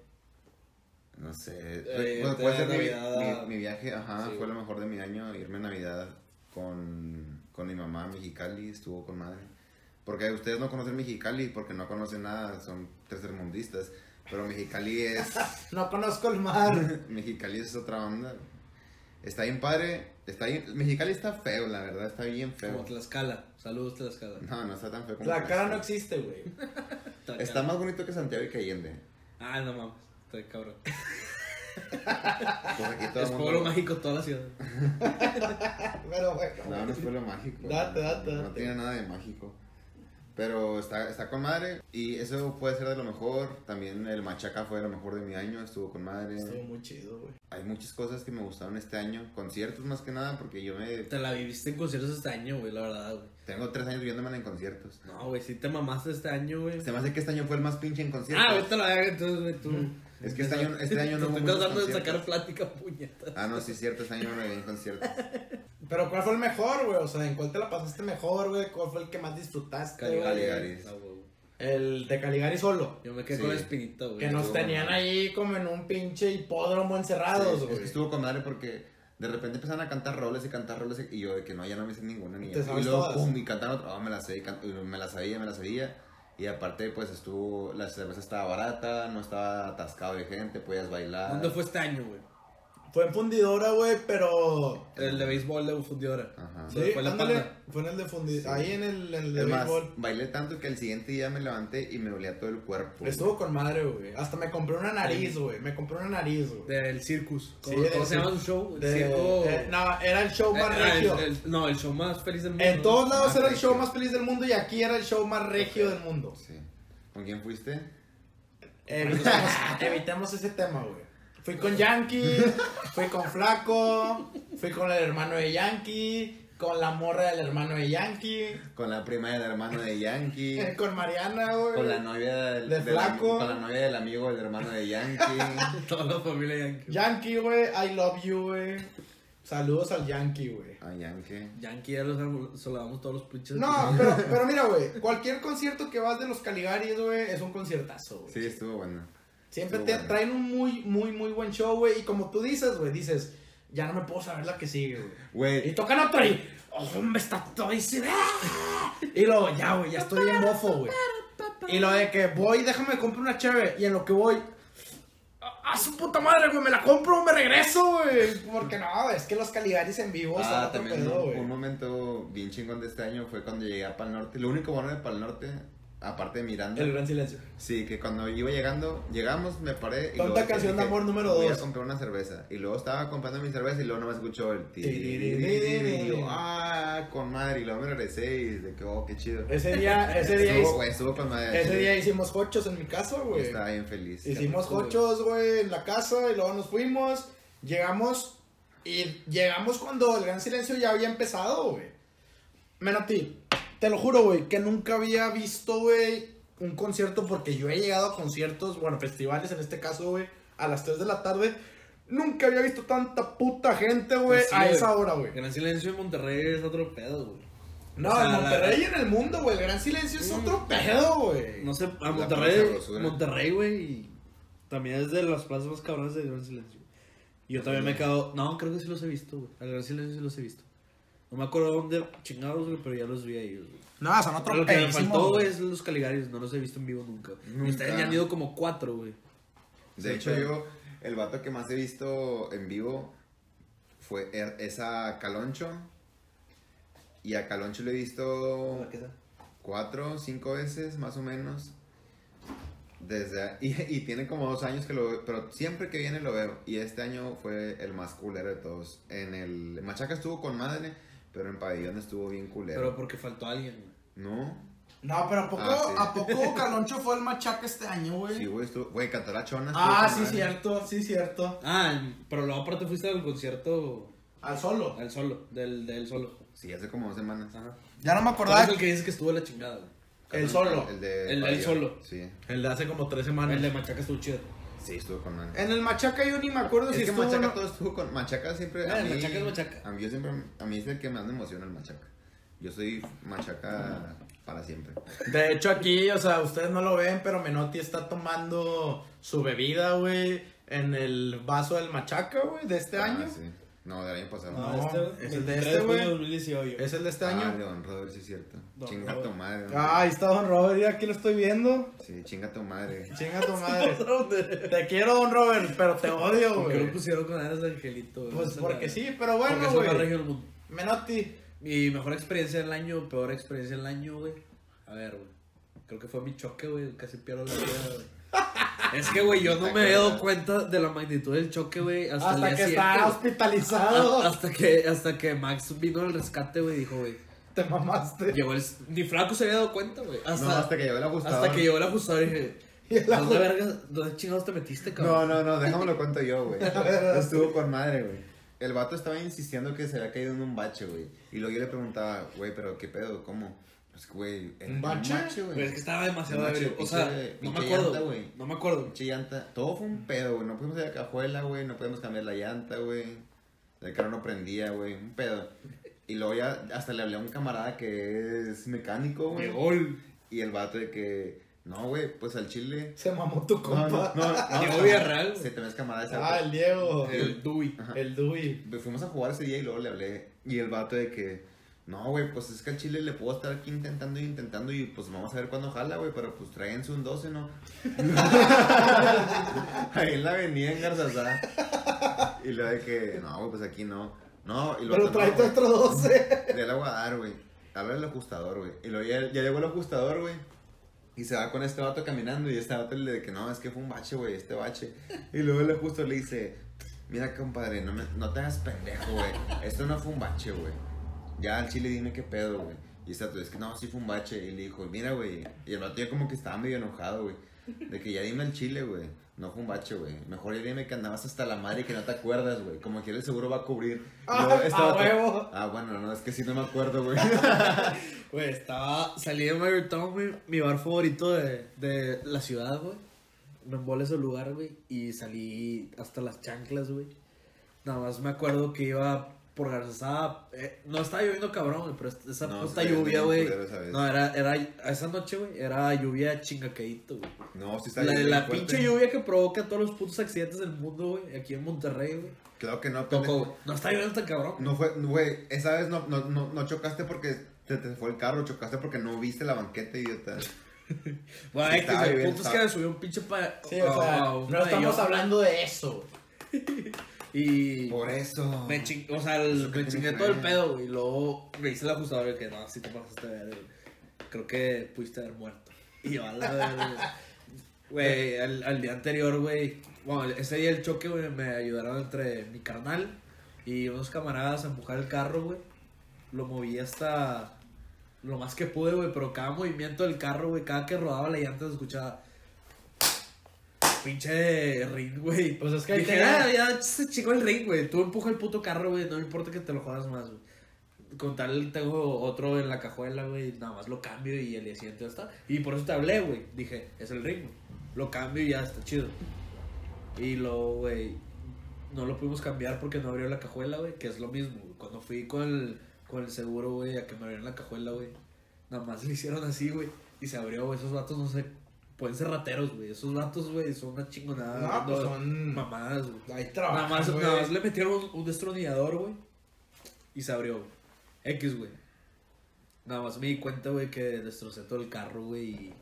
No sé. Eh, Bueno, puede ser mi, mi- mi viaje, ajá, Sí, fue lo mejor de mi año, irme a Navidad con, con mi mamá a Mexicali, estuvo con madre. Porque ustedes no conocen Mexicali porque no conocen nada, son tercermundistas. Pero Mexicali es. No conozco el mar. Mexicali es otra onda. Está bien padre. Está bien, Mexicali está feo, la verdad, está bien feo. Como Tlaxcala. Saludos, Tlaxcala. No, no está tan feo como La cara no existe, güey. Tlaxcala. Está más bonito que Santiago y que Allende. Ah, no mames. Estoy cabrón. Pues aquí todo Es mundo- pueblo mágico toda la ciudad. Pero bueno. No, no es pueblo mágico. Date, date, No tiene nada de mágico. Pero está, está con madre y eso puede ser de lo mejor. También el Machaca fue de lo mejor de mi año, estuvo con madre. Estuvo muy chido, güey. Hay muchas cosas que me gustaron este año, conciertos más que nada, porque yo me Te la viviste en conciertos este año, güey, la verdad, güey. tengo tres años viéndome en conciertos. No, güey, sí te mamaste este año, güey. Se me hace que este año fue el más pinche en conciertos. Ah, vete a la verga, entonces, güey, tú. Es que este año- este año no hubo estoy tratando de sacar plática, puñeta. Ah, no, sí es cierto, este año no me vi en conciertos. Pero ¿cuál fue el mejor, güey? O sea, ¿en cuál te la pasaste mejor, güey? ¿Cuál fue el que más disfrutaste, güey? Caligaris. Ah. El de Caligari solo. Yo me quedé Sí. con la espinita, güey. Que nos estuvo tenían ahí como en un pinche hipódromo encerrados, Sí, güey. es que estuvo con madre porque de repente empezaron a cantar roles y cantar roles y yo de que no, ya no me sé ninguna ni ¿Te sabes Y luego todas? pum, y cantaron otra, ah, me la sé, y me la sabía, me la sabía. Y aparte pues estuvo, la cerveza estaba barata, no estaba atascado de gente, podías bailar. ¿Dónde fue este año, güey? Fue en fundidora, güey, pero... El de béisbol de fundidora. Ajá. Sí, fue en la ándale, panda. Fue en el de fundidora. Sí. Ahí en el, en el de béisbol. bailé tanto que el siguiente día me levanté y me dolía todo el cuerpo. Estuvo con madre, güey. Hasta me compré una nariz, güey. Me compré una nariz, güey. Del Circus. ¿Cómo, se llama su show? El De- circo. eh, no, era el show más Eh, el- regio. el- no, el show más feliz del mundo. En todos lados Más era el show más feliz del mundo y aquí era el show más regio del mundo. Sí. ¿Con quién fuiste? Evitemos, evitemos ese tema, güey. Fui con Yankee, fui con Flaco, fui con el hermano de Yankee, con la morra del hermano de Yankee, Con la prima del hermano de Yankee. con Mariana, güey. Con la novia del, De del am- Flaco. con la novia del amigo del hermano de Yankee. Toda la familia Yankee. Yankee, güey, I love you, güey. Saludos al Yankee, güey. A Yankee. Yankee ya los saludamos todos los pinches. No, pero, pero mira, güey, cualquier concierto que vas de los Caligaris, güey, es un conciertazo, güey. Sí, estuvo bueno. Siempre te bueno. traen un muy, muy, muy buen show, güey. Y como tú dices, güey, dices, ya no me puedo saber la que sigue, güey. Y tocan otro y, oh, me está todo y se-. Y luego, ya, güey, ya estoy en mofo, güey. Y lo de que voy, déjame comprar una chévere. Y en lo que voy, a, su puta madre, güey, me la compro, me regreso, güey. Porque no, es que los Caligaris en vivo ah, también pedo, un, güey. un momento bien chingón de este año fue cuando llegué a Pal Norte. Lo único bueno de Pal Norte, aparte de Miranda. El gran silencio. Sí, que cuando iba llegando, llegamos, me paré. Y Tonta luego canción de amor número Voy dos. a comprar una cerveza. Y luego estaba comprando mi cerveza y luego no me escuchó el Tiriririri. Y yo, ah, con madre. Y luego me regresé y de que, oh, qué chido. Ese día, ese día, Estuvo, güey, estuvo con madre. ese día hicimos hochos en mi casa, güey. Estaba bien feliz. Hicimos hochos, güey, en la casa y luego nos fuimos. Llegamos y llegamos cuando el gran silencio ya había empezado, güey. Menoti, te lo juro, güey, que nunca había visto, güey, un concierto porque yo he llegado a conciertos, bueno, festivales en este caso, güey, a las 3 de la tarde. Nunca había visto tanta puta gente, güey, sí, a esa hora, güey. Gran silencio en Monterrey es otro pedo, güey. No, O sea, en la- Monterrey y en el mundo, güey, el gran silencio es Mm. otro pedo, güey. No sé, a Monterrey, sabrosura. Monterrey, güey, también es de las plazas más cabronas de Gran Silencio. Y yo también me he quedado, no, creo que sí los he visto, güey. Al Gran Silencio sí los he visto. No me acuerdo dónde chingados, güey, pero ya los vi a ellos, güey. No, son Pero lo que me faltó, güey, es los Caligaris, no los he visto en vivo nunca. Nunca. Y ustedes ya han ido como cuatro, güey. De Sí, hecho, pero- yo, el vato que más he visto en vivo fue er- es a Caloncho. Y a Caloncho le he visto cuatro, cinco veces, más o menos. Desde, y, y tiene como dos años que lo veo, pero siempre que viene lo veo. Y este año fue el más culero de todos. En el Machaca estuvo con madre, pero en Pabellón estuvo bien culero. Pero porque faltó alguien, güey. ¿No? No, pero ¿a poco, Ah, sí. ¿a poco Caloncho fue el machaca este año, güey? Sí, güey, estuvo, güey, cantar a Chona. ah, sí, cierto, sí, cierto. Ah, pero luego aparte fuiste al concierto, Al solo. al solo, del, del solo. Sí, hace como dos semanas. Ajá. Ya no me ¿Cuál es el que dice que estuvo de la chingada, güey? El solo. El de El- el solo. Sí, El de hace como tres El semanas. de Machaca estuvo chido. Sí, estuvo con madre. En el machaca yo ni me acuerdo Es si que estuvo Machaca no- todo estuvo con Machaca siempre Ah, a el mí, Machaca es Machaca. A mí yo siempre a mí es el que más me emociona el Machaca. Yo soy Machaca para siempre. De hecho aquí, o sea, ustedes no lo ven, pero Menotti está tomando su bebida, güey, en el vaso del machaca, güey, de este Ah, año. sí. No, del año pasado. No, este, güey, es el de 23 este, güey. de 2018. ¿Es el de este Ah, año? Don Robert, sí es cierto. Don chinga Robert. tu madre. Ah, ahí está Don Robert, ya aquí lo estoy viendo. Sí, chinga tu madre. Chinga tu madre. te quiero, Don Robert, pero te odio, ¿Por qué lo güey. pusieron con alas de angelito? güey? Pues porque sí, pero Porque bueno, güey. regio del mundo. Menotti. Mi mejor experiencia del año, peor experiencia del año, güey. A ver, güey. Creo que fue mi choque, güey. Casi pierdo la vida, güey. Es que, güey, yo no me había dado cuenta de la magnitud del choque, güey. Hasta, Hasta, que güey. hospitalizado. Ah, Hasta que, hasta que Max vino al rescate, güey, dijo, güey. Te mamaste. Llegó el. Ni Flaco se había dado cuenta, güey. Hasta, No, hasta que llegó el ajustador. hasta que llegó el ajustador y dije. ¿Dónde, verga, ¿Dónde chingados te metiste, No, cabrón? no, no, déjame lo cuento yo, güey. Estuvo con madre, güey. El vato estaba insistiendo que se había caído en un bache, güey. Y luego yo le preguntaba, güey, pero qué pedo, ¿cómo? Pues, güey, en ¿Un bache? Pero es que estaba demasiado ebrio. O sea, pinche- no me acuerdo. llanta, güey. No me acuerdo. Pinche llanta. Todo fue un pedo, güey. No pudimos ir a la cajuela, güey. No podemos cambiar la llanta, güey. El carro no prendía, güey. Un pedo. Y luego ya hasta le hablé a un camarada que es mecánico, güey. Llegó el. Y el vato de que, no, güey, pues al chile. Se mamó tu compa. no, no. no Diego no, Villarreal, Se te ves camarada ese Ah, el Diego. El Dewey. Ajá. El Dewey. Fuimos a jugar ese día y luego le hablé. Y el vato de que, no, güey, pues es que al chile le puedo estar aquí intentando y intentando. Y pues vamos a ver cuándo jala, güey. Pero pues tráiganse un 12, ¿no? Ahí en la avenida en Garzazá. Y luego de que, no, güey, pues aquí no. No, y luego Pero trae tu otro 12. Ya le voy a dar, güey. Habla el ajustador, güey. Y luego ya, ya llegó el ajustador, güey. Y se va con este vato caminando. Y este vato le dice que no, es que fue un bache, güey, este bache. Y luego el ajustador le dice: Mira, compadre, no, me, no te hagas pendejo, güey. Esto no fue un bache, güey. Ya al chile dime qué pedo, güey. Y vato es que no, sí fue un bache. Y le dijo: Mira, güey. Y el vato ya como que estaba medio enojado, güey. De que ya dime el chile, güey. No fue un bache, güey. Mejor ya dime que andabas hasta la madre y que no te acuerdas, güey. Como que el seguro va a cubrir. Y Ah, luego a vato- huevo. Ah, bueno, no, es que sí no me acuerdo, güey. Güey, estaba. Salí de Town, güey. Mi bar favorito de, de la ciudad, güey. Me embolé ese lugar, güey. Y salí hasta las chanclas, güey. Nada más me acuerdo que iba por Garzazada. eh, no estaba lloviendo cabrón, güey. Pero esa No, puta sí, lluvia, güey. culero esa vez. No, era, era. Esa noche, güey. Era lluvia chingaqueíto, güey. No, sí está La, la pinche lluvia que provoca todos los putos accidentes del mundo, güey. Aquí en Monterrey, güey. Claro que no, güey. No está lloviendo tan cabrón. No fue, güey, esa vez no, no, no, no chocaste porque te, te fue el carro, chocaste porque no viste la banqueta, idiota. Bueno, Sí, X, estaba el punto es que me subió un pinche pa... Sí, o sea, un no estamos hablando de eso. Y Por eso. me, ching- o sea, el- me chingué todo el pedo, güey. Y luego me hice el ajustador y que no, si te pasaste de ver. Creo que pudiste haber muerto. Y yo, a la verga. Güey, al, al día anterior, güey. Bueno, ese día el choque, güey, me ayudaron entre mi carnal y unos camaradas a empujar el carro, güey. Lo moví hasta lo más que pude, güey, pero cada movimiento del carro, güey, cada que rodaba la llanta se escuchaba pinche ring, güey. Pues es que Dije, tenía- ah, ya se chingó el ring, güey. Tú empuja el puto carro, güey, no me importa que te lo jodas más, güey. Con tal tengo otro en la cajuela, güey, nada más lo cambio y el día siguiente ya está. Y por eso te hablé, güey. Dije, es el ring, güey. Lo cambio y ya está chido. Y luego, güey, no lo pudimos cambiar porque no abrió la cajuela, güey, que es lo mismo. Cuando fui con el, con el seguro, güey, a que me abrieran la cajuela, güey, nada más le hicieron así, güey, y se abrió, güey. Esos vatos no sé, pueden ser rateros, güey. Esos vatos, güey, son una chingonada. No, pues son- Mamadas, güey. Ahí Nada trabajan, más, güey. nada más le metieron un, un destornillador, güey, y se abrió. X, güey. Nada más me di cuenta, güey, que destrocé todo el carro, güey, y,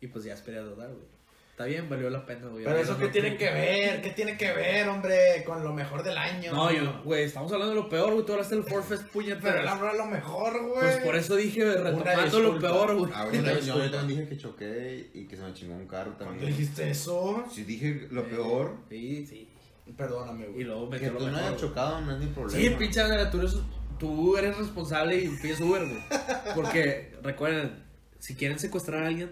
y pues ya esperé a dudar, güey. Está bien, valió la pena, güey. Pero eso qué tiene que ver, qué tiene que ver, hombre, con lo mejor del año. No, yo, güey, estamos hablando de lo peor, güey. Tú hablaste del Forfest, puñetas. Pero él habló de lo mejor, güey. Pues por eso dije, retomando lo peor, güey. Ah, yo, yo también dije que choqué y que se me chingó un carro ¿Cuándo también. dijiste eso? Si dije lo peor, Sí, sí. Perdóname, Y güey. luego que metió lo tú no hayas chocado no es mi problema. Sí, pinche Andrea, tú eres, tú eres responsable y pides Uber, güey. Porque, recuerden, si quieren secuestrar a alguien,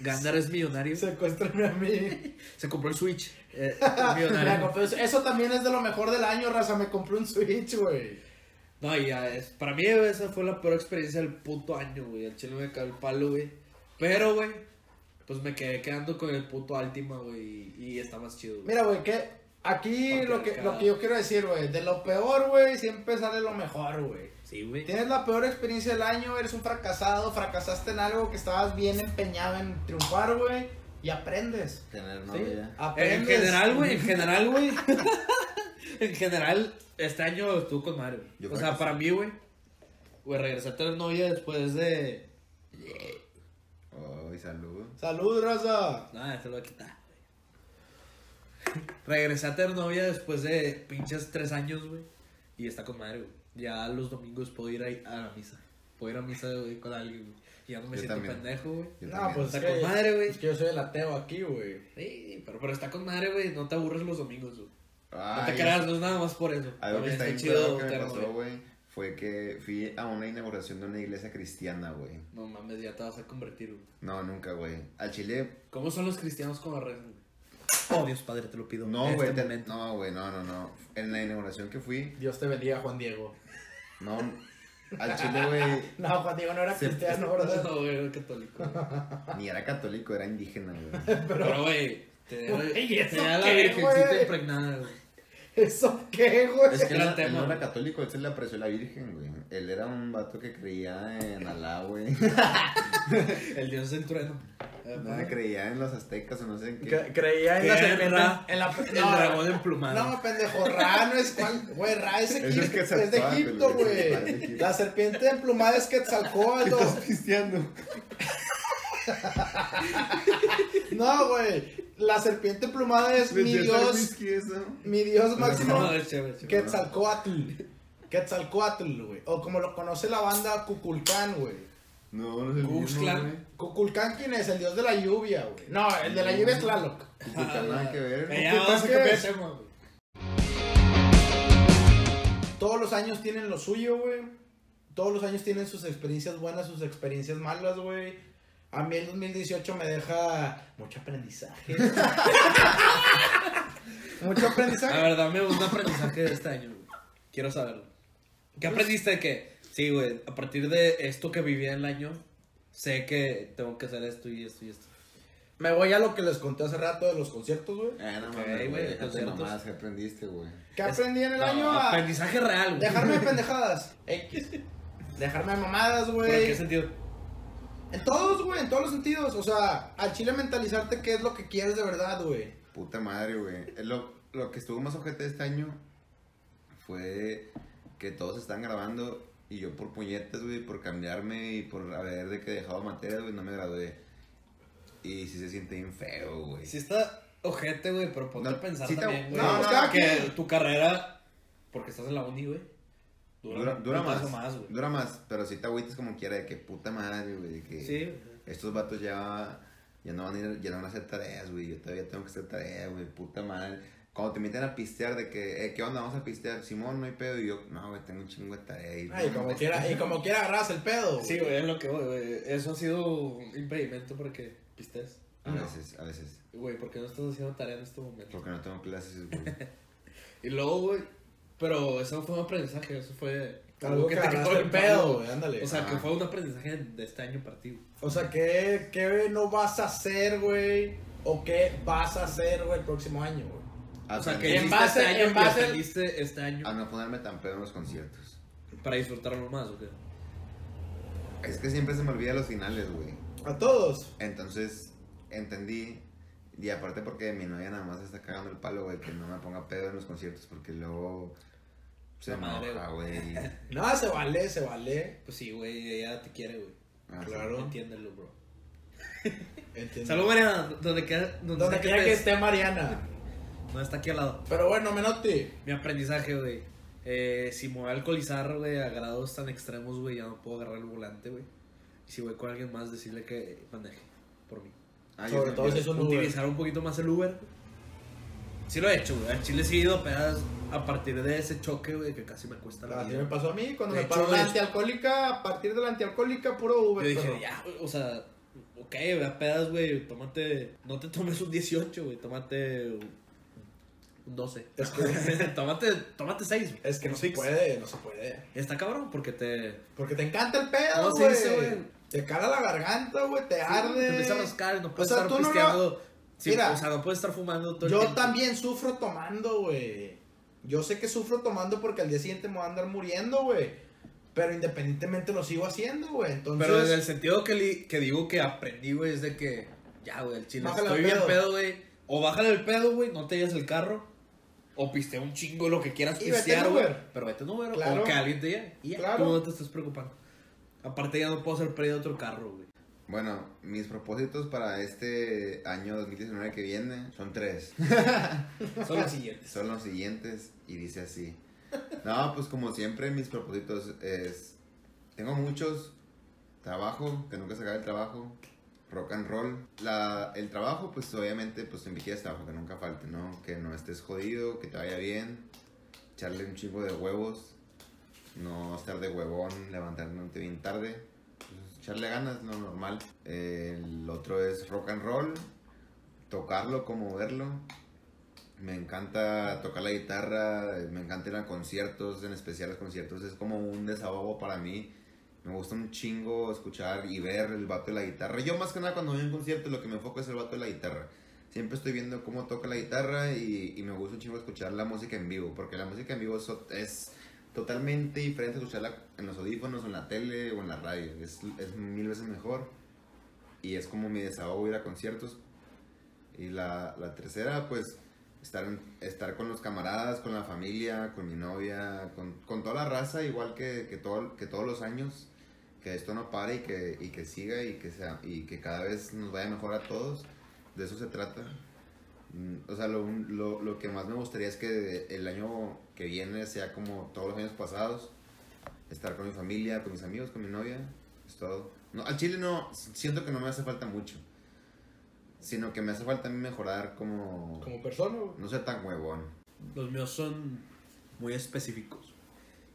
Gandar es millonario. Secuéstrame a mí. Se compró el Switch. eh, millonario. eso también es de lo mejor del año, raza. Me compré un Switch, güey. No, y ya, es, para mí esa fue la peor experiencia del puto año, güey. El chile me cagó el palo, güey. Pero, güey, pues me quedé quedando con el puto Altima, güey. Y está más chido, güey. Mira, güey, que aquí lo que, lo que yo quiero decir, güey, de lo peor, güey, siempre sale lo mejor, güey. Sí, güey. Tienes la peor experiencia del año, eres un fracasado, fracasaste en algo que estabas bien empeñado en triunfar, güey, y aprendes. Tener Sí. novia. En Aprendes. general, güey, en general, güey. En general, este año estuvo con Mario. Yo O sea, para sí. mí, güey. Güey, regresé a tener novia después de. Ay, salud. Salud, raza. Nada, te lo voy a quitar, güey. Regresé a tener novia después de pinches tres años, güey. Y está con madre, güey. Ya los domingos puedo ir a la misa. Puedo ir a misa, güey, con alguien, güey. Y ya no me Yo siento también. pendejo, güey. Yo No, también. pues Está con madre, güey. Es que yo soy el ateo aquí, güey. Sí, pero, pero está con madre, güey. No te aburres los domingos, güey. No Ay, te creas, no es nada más por eso. Algo que También está bien chido que me pasó, güey, fue que fui a una inauguración de una iglesia cristiana, güey. No mames, ya te vas a convertir, güey. No, nunca, güey. Al chile, ¿Cómo son los cristianos con la red, güey? Oh, Dios Padre, te lo pido. no, en güey. este te- momento. no, güey, no, no, no. En la inauguración que fui, Dios te bendiga, Juan Diego. No. Al chile, güey, No, Juan Diego no era Se- cristiano, ¿verdad? No, güey, era católico. güey. ni era católico, era indígena, güey. Pero, güey, te Güey, te ¿eso da la qué, virgencita impregnada, güey. ¿Eso qué, güey? Es que Era él tema, no era católico, él se le apreció la virgen, güey. Él era un vato que creía en Alá, güey. El dios del trueno. No, creía en los aztecas o no sé en qué. Cre- creía en la ¿Qué? serpiente. Ra? En la, El dragón emplumado. No, pendejo, Ra no es cual. Güey, Ra es, Eso Egip- es es, de Egipto, güey. Es Egipto. La serpiente emplumada es Quetzalcóatl. estás pisteando? No, güey. La serpiente emplumada es mi ¿Vendías el dios. Mi dios máximo. Quetzalcoatl. Quetzalcoatl, güey. O como lo conoce la banda Cuculcán, güey. No, no es el güey. Cuculcán, ¿quién es? El dios de la lluvia, güey. No, el de la lluvia es Tlaloc. Kukulkan, nada que ver. Todos los años tienen lo suyo, güey. Todos los años tienen sus experiencias buenas, sus experiencias malas, güey. A mí el 2018 me deja mucho aprendizaje. mucho A aprendizaje. ver, dame un aprendizaje de este año, güey. Quiero saberlo. ¿Qué aprendiste de qué? Sí, güey, a partir de esto que viví en el año, sé que tengo que hacer esto y esto y esto. Me voy a lo que les conté hace rato de los conciertos, güey. Eh, no mames, güey, güey. Nomás, ¿qué aprendiste, güey? ¿Qué aprendí en el No, año? A Aprendizaje real, güey. dejarme de pendejadas. X. Dejarme de mamadas, ¿Pero en qué güey. sentido? En todos, güey, en todos los sentidos. O sea, al chile mentalizarte qué es lo que quieres de verdad, güey. Puta madre, güey. Es Lo, lo que estuvo más ojete este año fue que todos están grabando y yo por puñetas, güey, por cambiarme y por haber de que dejado materias, güey, no me gradué. Y sí se siente bien feo, güey. Sí está ojete, güey, pero ponte No, a pensar sí también, güey. no, cada que tu carrera, porque estás en la uni, güey, dura, Dura, más, putazo más, güey. dura más, pero si te agüitas como quiera de que puta madre, güey, de que Sí. estos vatos ya, ya no van a ir, ya no van a hacer tareas, güey, yo todavía tengo que hacer tareas, güey, puta madre. Cuando te meten a pistear de que, eh, ¿qué onda? Vamos a pistear, Simón, no hay pedo, y yo, no, güey, tengo un chingo de tareas. Ay, como quiera, y como quiera agarras el pedo. güey. Sí, güey, es lo que voy, güey. Eso ha sido un impedimento para que pistes. A veces, a veces, Güey, ¿por qué no estás haciendo tarea en este momento? porque no tengo clases, güey. Y luego, güey, pero eso no fue un aprendizaje, eso fue Algo que te quitó el pedo, güey, ándale. O sea, que fue un aprendizaje de este año partido. O sea, ¿qué, ¿qué no vas a hacer, güey? ¿O qué vas a hacer, güey, el próximo año, güey? O sea, que en base- este año en base- este año a no ponerme tan pedo en los conciertos. para disfrutarlo más, ¿o qué? Es que siempre se me olvida los finales, güey. A todos. Entonces, entendí. Y aparte porque mi novia nada más está cagando el palo, güey, que no me ponga pedo en los conciertos porque luego se La madre, enoja, güey. No, se vale, se vale. Pues sí, güey, ella te quiere, güey. Ah, sí. Claro. Entiéndelo, bro. Entiendo. Salud, Mariana, donde queda, donde, Donde quiera que esté Mariana. No está aquí al lado. Pero bueno, Menotti. Mi aprendizaje, güey. Eh, si me voy a alcoholizar, güey, a grados tan extremos, güey, ya no puedo agarrar el volante, güey. Y si voy con alguien más, decirle que maneje por mí. Ah, Sobre todo si es un Uber. Utilizar un poquito más el Uber. Sí lo he hecho, güey. Al Chile sí he ido pedas a partir de ese choque, güey, que casi me cuesta la Así vida. me pasó a mí cuando De me hecho, paró la es- antialcohólica. A partir de la antialcohólica, puro Uber. Yo dije, perro. ya, güey, o sea, ok, ve a pedas, güey, tómate, no te tomes un 18, güey, tómate un un 12. Es que- tómate, tómate 6. Es que no se puede, no se puede. Está cabrón porque te, Porque te encanta el pedo, ¿Cómo se güey. güey? Te cala la garganta, güey, te arde. te empieza a rascar no puedes O sea, estar tú no pisteando. Sí, Mira, o sea, no puedes estar fumando todo el Yo también sufro tomando, güey. Yo sé que sufro tomando porque al día siguiente me voy a andar muriendo, güey. Pero independientemente lo sigo haciendo, güey. Entonces, Pero en el sentido que, li- que digo que aprendí, güey, es de que ya, güey, el chile Bájale estoy bien pedo. güey. O bájale el pedo, güey, no te lleves el carro. O pistea un chingo lo que quieras Y pistear, güey. Pero vete Uber. Claro. O que alguien te lleve. Y ya, Claro. tú no te estás preocupando. Aparte ya no puedo hacer pérdida de otro carro, güey. Bueno, mis propósitos para este año 2019 que viene son tres. Son los siguientes. Son los siguientes y dice así. No, pues como siempre mis propósitos es... Tengo muchos. Trabajo, que nunca se acabe el trabajo. Rock and roll. La, el trabajo, pues obviamente, pues trabajo, que nunca falte, ¿no? Que no estés jodido, que te vaya bien. Echarle un chingo de huevos. No estar de huevón, levantarte bien tarde. Echarle ganas, lo normal. El otro es rock and roll. Tocarlo como verlo. Me encanta tocar la guitarra, me encanta ir conciertos, en especial los conciertos, es como un desahogo para mí. Me gusta un chingo escuchar y ver el vato de la guitarra. Yo más que nada cuando voy a un concierto lo que me enfoco es el vato de la guitarra. Siempre estoy viendo cómo toca la guitarra y, me gusta un chingo escuchar la música en vivo, porque la música en vivo es totalmente diferente a escucharla en los audífonos en la tele o en la radio. Es, es mil veces mejor y es como mi desahogo ir a conciertos. Y la, la tercera, pues estar, estar con los camaradas, con la familia, con mi novia, con, con toda la raza, igual que, que, todo, que todos los años, que esto no pare y que, y que siga y que, sea, y que cada vez nos vaya mejor a todos. De eso se trata. Mm, O sea, lo, lo, lo que más me gustaría es que el año que viene sea como todos los años pasados. Estar con mi familia, con mis amigos, con mi novia. Es todo. No, al chile no, siento que no me hace falta mucho. Sino que me hace falta a mí mejorar como... Como persona. No ser tan huevón. Los míos son muy específicos.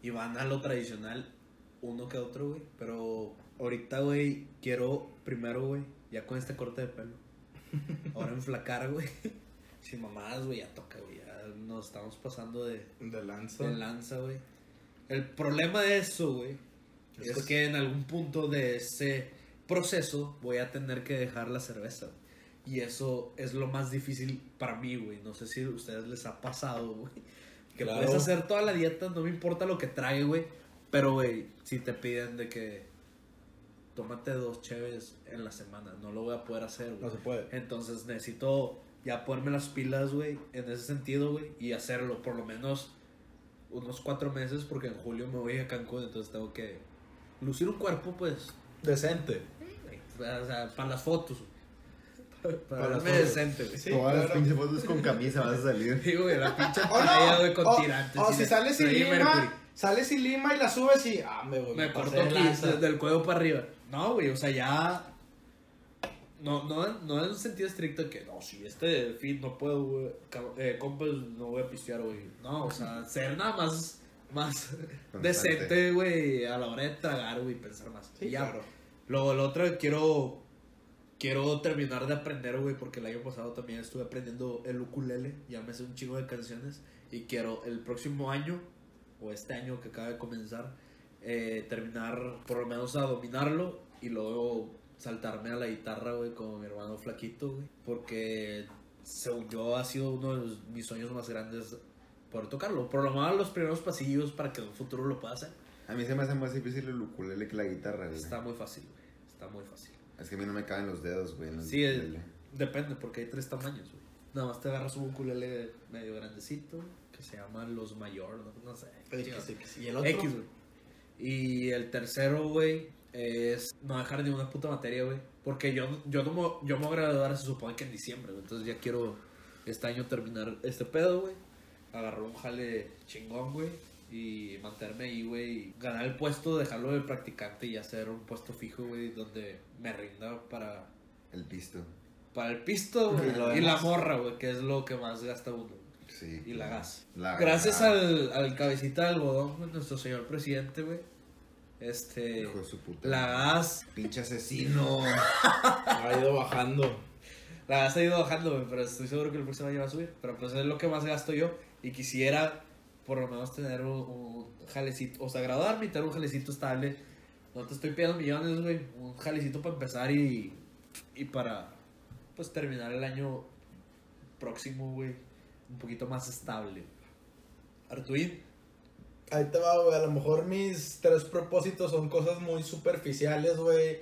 Y van a lo tradicional, uno que otro, güey. Pero ahorita, güey, quiero primero, güey, ya con este corte de pelo. Ahora enflacar, güey. Sin mamadas, güey, ya toca, güey. Nos estamos pasando de, De lanza. de lanza, güey. El problema de eso, güey, Es es que- en algún punto de ese proceso voy a tener que dejar la cerveza. Y eso es lo más difícil para mí, güey. No sé si a ustedes les ha pasado, güey. Que Claro. puedes hacer toda la dieta, no me importa lo que trae, güey. Pero, güey, si te piden de que tómate dos cheves en la semana, no lo voy a poder hacer, güey. No se puede. Entonces necesito ya ponerme las pilas, güey, en ese sentido, güey, y hacerlo por lo menos unos cuatro meses, porque en julio me voy a Cancún, entonces tengo que lucir un cuerpo, pues, Decente. o sea, para las fotos, güey. Para, Para las verme fotos. decente, güey. Sí, Todas las pinches fotos con camisa vas a salir. Sí, güey, la pinche playa, güey, con tirantes. O si sales sin lima, Mercury. sales sin lima y la subes y. Ah, me voy. Me de aquí, desde el cuello para arriba. No, güey, o sea, ya. No, no, no en un sentido estricto que, no, si este fit no puedo, güey. Eh, compas, no voy a pistear, güey. No, o sea, ser nada más, más decente, güey, a la hora de tragar, güey, pensar más. Sí, Y ya, claro. Lo, lo otro, quiero. Quiero terminar de aprender, güey, porque el año pasado también estuve aprendiendo el ukulele. Ya me sé un chingo de canciones. Y quiero el próximo año, o este año que acaba de comenzar, eh, terminar por lo menos a dominarlo. Y luego saltarme a la guitarra, güey, como mi hermano Flaquito, güey. Porque, según yo, ha sido uno de los- mis sueños más grandes poder tocarlo. Por lo menos los primeros pasillos para que en un futuro lo pueda hacer. A mí se me hace más difícil el ukulele que la guitarra, güey. Está muy fácil, güey. Está muy fácil. Es que a mí no me caben los dedos, güey. en el Sí, ukulele. depende, porque hay tres tamaños, güey. Nada más te agarras un ukulele medio grandecito, que se llama los mayor, no, no sé. X. X. Y el otro. X, güey. Y el tercero, güey, es no dejar ni una puta materia, güey. Porque yo, yo, no me, yo me voy a graduar, se supone que en diciembre, güey. Entonces ya quiero este año terminar este pedo, güey. Agarrar un jale chingón, güey. Y mantenerme ahí, güey. y Ganar el puesto, dejarlo de practicante y hacer un puesto fijo, güey. Donde me rinda para, El pisto. para el pisto, güey. Y la morra, güey, que es lo que más gasta uno. Sí. Y la gas. La Gracias gas. al, al cabecita de algodón, güey, nuestro señor presidente, güey. Este. Hijo de su puta. La gas. Pinche asesino. Ha ido bajando. La gas ha ido bajando, güey, pero estoy seguro que el próximo año va a subir. Pero pues es lo que más gasto yo. Y quisiera, por lo menos, tener un, un jalecito. O sea, graduarme y tener un jalecito estable. No te estoy pidiendo millones, güey. Un jalecito para empezar y. Y para. Pues terminar el año próximo, güey. Un poquito más estable. Artuín. Ahí te va, güey. A lo mejor mis tres propósitos son cosas muy superficiales, güey.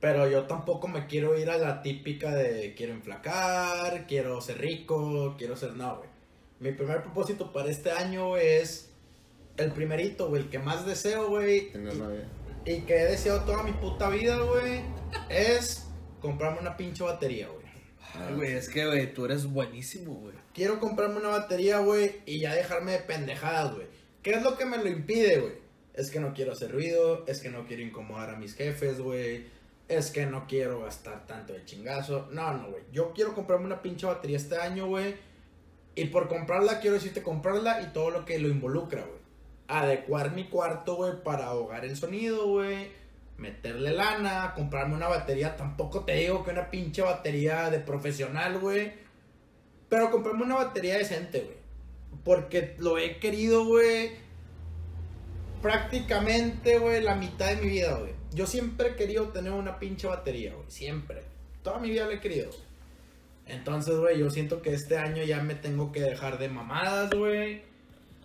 Pero yo tampoco me quiero ir a la típica de quiero enflacar, quiero ser rico, quiero ser. No, güey. Mi primer propósito para este año güey, es el primerito, güey, el que más deseo, güey. Tener novia. Y que he deseado toda mi puta vida, güey, es comprarme una pinche batería, güey. Ay, güey, es que, güey, tú eres buenísimo, güey. Quiero comprarme una batería, güey, y ya dejarme de pendejadas, güey. ¿Qué es lo que me lo impide, güey? Es que no quiero hacer ruido, es que no quiero incomodar a mis jefes, güey. Es que no quiero gastar tanto de chingazo. No, no, güey. Yo quiero comprarme una pinche batería este año, güey. Y por comprarla, quiero decirte comprarla y todo lo que lo involucra, güey. Adecuar mi cuarto, güey, para ahogar el sonido, güey. Meterle lana, comprarme una batería. Tampoco te digo que una pinche batería de profesional, güey. Pero comprarme una batería decente, güey. Porque lo he querido, güey. Prácticamente, güey, la mitad de mi vida, güey. Yo siempre he querido tener una pinche batería, güey. Siempre. Toda mi vida lo he querido. güey. Entonces, güey, yo siento que este año ya me tengo que dejar de mamadas, güey.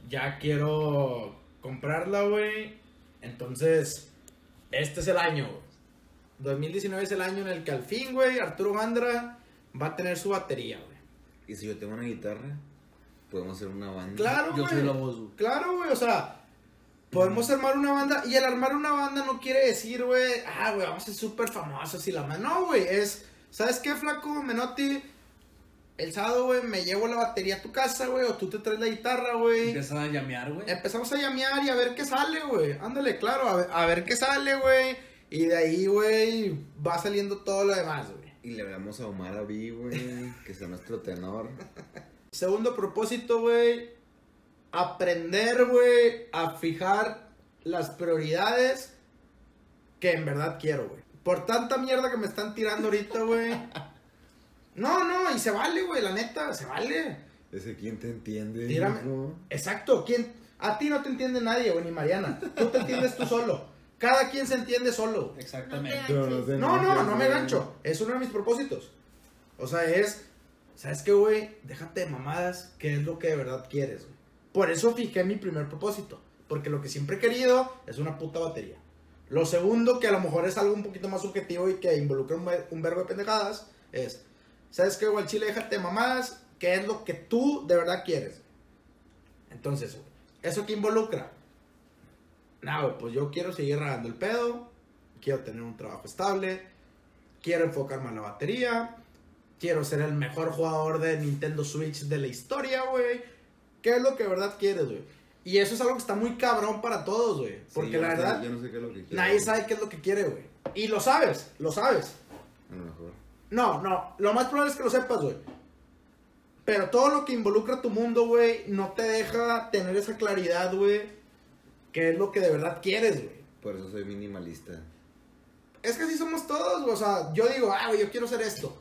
Ya quiero comprarla, güey. Entonces, este es el año, güey. 2019 es el año en el que al fin, güey, Arturo Gandra va a tener su batería, güey. Y si yo tengo una guitarra, podemos hacer una banda. Claro, Yo güey. soy la voz, güey. Claro, güey, o sea, podemos armar una banda. Y el armar una banda no quiere decir, güey, ah, güey, vamos a ser súper famosos y la mano. No, güey, es, ¿sabes qué, flaco? Menotti, el sábado, güey, me llevo la batería a tu casa, güey, o tú te traes la guitarra, güey. Empiezan a llamear, güey. Empezamos a llamear y a ver qué sale, güey. Ándale, claro, a ver, a ver qué sale, güey. Y de ahí, güey, va saliendo todo lo demás, güey. Y le hablamos a Omar Avi, güey, que sea nuestro tenor. Segundo propósito, güey. Aprender, güey, a fijar las prioridades que en verdad quiero, güey. Por tanta mierda que me están tirando ahorita, güey. No, no, y se vale, güey, la neta, se vale. Ese quién te entiende. Tírame. hijo? Exacto, ¿quién? A ti no te entiende nadie, güey, ni Mariana. Tú te entiendes tú solo. Cada quien se entiende solo. Exactamente. No No, no, no me gancho. Es uno de mis propósitos. O sea, es. ¿Sabes qué, güey? Déjate de mamadas. ¿Qué es lo que de verdad quieres? Por eso fijé mi primer propósito. Porque lo que siempre he querido es una puta batería. Lo segundo, que a lo mejor es algo un poquito más subjetivo y que involucra un, un verbo de pendejadas, es. ¿Sabes qué, güey? Chile, déjate de mamadas. ¿Qué es lo que tú de verdad quieres? Entonces, ¿eso qué involucra? Nada, güey, pues yo quiero seguir regando el pedo. Quiero tener un trabajo estable. Quiero enfocarme en la batería. Quiero ser el mejor jugador de Nintendo Switch de la historia, güey. ¿Qué es lo que de verdad quieres, güey? Y eso es algo que está muy cabrón para todos, güey. Porque la verdad, yo no sé qué es lo que quiero. nadie sabe qué es lo que quiere, güey. Y lo sabes, lo sabes. A lo mejor. No, no, lo más probable es que lo sepas, güey. Pero todo lo que involucra tu mundo, güey, no te deja tener esa claridad, güey. ¿Qué es lo que de verdad quieres, güey? Por eso soy minimalista. Es que así somos todos, güey. O sea, yo digo, ah, güey, yo quiero hacer esto.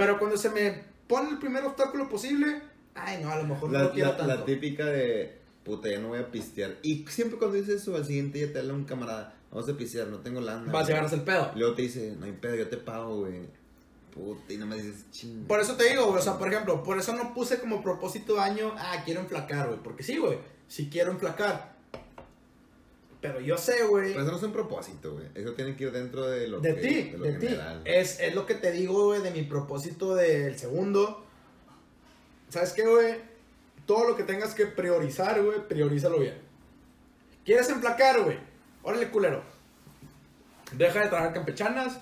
Pero cuando se me pone el primer obstáculo posible, ay, no, a lo mejor no La, lo quiero la- tanto. la típica de, puta, ya no voy a pistear. Y siempre cuando dices eso, al siguiente día te habla un camarada, vamos a pistear, no tengo lana. Vas a güey". llevarse el pedo. Luego te dice, no hay pedo, yo te pago, güey. Puta, y no me dices, ching. Por eso te digo, güey, o sea, por ejemplo, por eso no puse como propósito de año, ah, quiero enflacar, güey. Porque sí, güey, sí quiero enflacar. Pero yo sé, güey. Pero eso no es un propósito, güey. Eso tiene que ir dentro de lo De que, ti, de lo de ti. Es, es lo que te digo, güey, de mi propósito del segundo. ¿Sabes qué, güey? Todo lo que tengas que priorizar, güey, priorízalo bien. ¿Quieres emplacar, güey? Órale, culero. Deja de trabajar campechanas.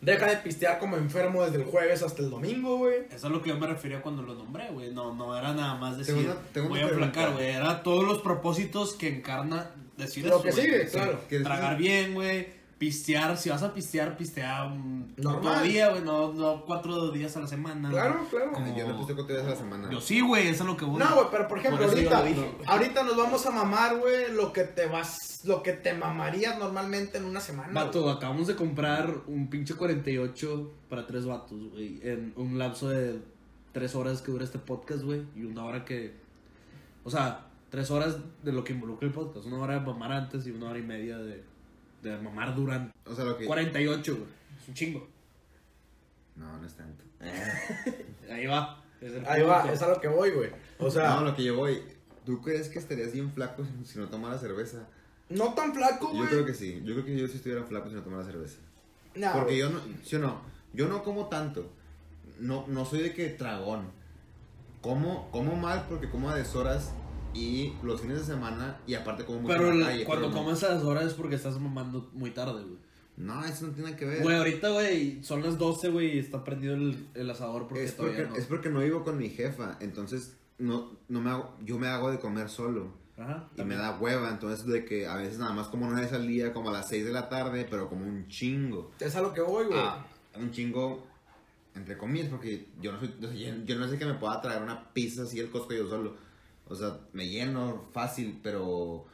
Deja de pistear como enfermo desde el jueves hasta el domingo, güey. Eso es lo que yo me refería cuando lo nombré, güey. No, no era nada más decir, Tengo una- tengo voy a pregunta. güey. Era todos los propósitos que encarna decir Lo eso, que güey. sigue, Sí, claro. ¿Quieres Tragar bien, güey. Pistear, si vas a pistear, pistea un Normal. todo día, güey. No, no cuatro días a la semana. Claro, claro. Como- Yo no pisteo cuatro días a la semana. Yo sí, güey, eso es lo que voy. No, güey, pero por ejemplo, Por eso yo ahorita, lo dije, güey. ahorita nos vamos a mamar, güey, lo que te vas, lo que te mamarías normalmente en una semana. Vato, güey. acabamos de comprar un pinche 48 para tres vatos, güey. En un lapso de tres horas que dura este podcast, güey. Y una hora que. O sea, tres horas de lo que involucra el podcast. Una hora de mamar antes y una hora y media de, de mamar durante. O sea, lo que... 48, güey. Es un chingo. No, no es tanto. Ahí va. Es el Ahí va, es a lo que voy, güey. O sea, no, lo que yo voy... ¿Tú crees que estarías bien flaco si no tomara cerveza? no tan flaco, güey. Yo creo que sí. Yo creo que yo sí estuviera flaco si no tomara cerveza. Nah, Porque yo no, ¿sí o no? Yo no como tanto. No, no soy de que tragón. como, como mal porque como a deshoras y los fines de semana y aparte como mucho Pero en el- la calle, cuando pero no. comes a las horas es porque estás mamando muy tarde, güey. No, eso no tiene que ver. Güey, ahorita, güey, son las 12, güey, y está prendido el, el asador porque es, todavía porque, no. es porque no vivo con mi jefa, entonces no, no me hago, yo me hago de comer solo. Ajá. Y me da hueva, entonces de que a veces nada más como una vez al día, como a las 6 de la tarde, pero como un chingo. Es a lo que voy, güey. Ah, un chingo, entre comillas, porque yo no soy, yo, yo no sé que me pueda traer una pizza así el Costco yo solo. O sea, me lleno fácil, pero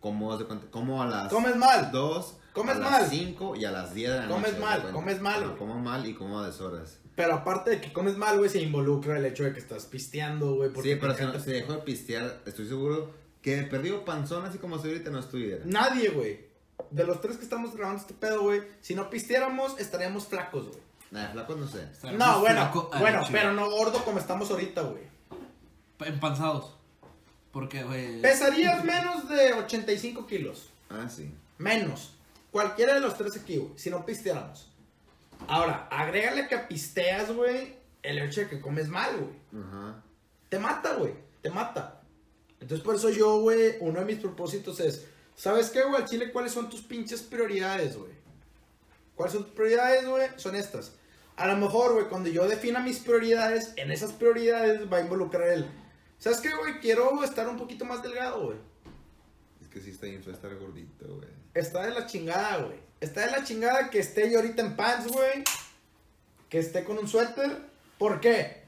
como, como a las Comes mal. 2, Comes a mal. las 5 y a las 10 de la Comes noche. mal, comes mal, Ajá, güey. Como mal y como a deshoras. Pero aparte de que comes mal, güey, se involucra el hecho de que estás pisteando, güey. porque Sí, pero si, no- si dejo de pistear, estoy seguro que he perdido panzón así como soy ahorita no estuviera. Nadie, güey. De los tres que estamos grabando este pedo, güey, si no pisteáramos, estaríamos flacos, güey. Nada, flaco no sé. No, bueno, bueno, pero no gordo como estamos ahorita, güey. Empanzados. Porque, güey. Pesarías menos de 85 kilos. Ah, sí. Menos. Cualquiera de los tres aquí, güey. Si no pisteáramos. Ahora, agrégale que pisteas, güey. El hecho de que comes mal, güey. Ajá. Te mata, güey. Te mata. Entonces, por eso yo, güey, uno de mis propósitos es, ¿sabes qué, güey? Al Chile, ¿cuáles son tus pinches prioridades, güey? ¿Cuáles son tus prioridades, güey? Son estas. A lo mejor, güey, cuando yo defina mis prioridades, en esas prioridades va a involucrar el, ¿sabes qué, güey? Quiero estar un poquito más delgado, güey. Es que sí está bien feo estar gordito, güey. Está de la chingada, güey. Está de la chingada que esté yo ahorita en pants, güey. Que esté con un suéter. ¿Por qué?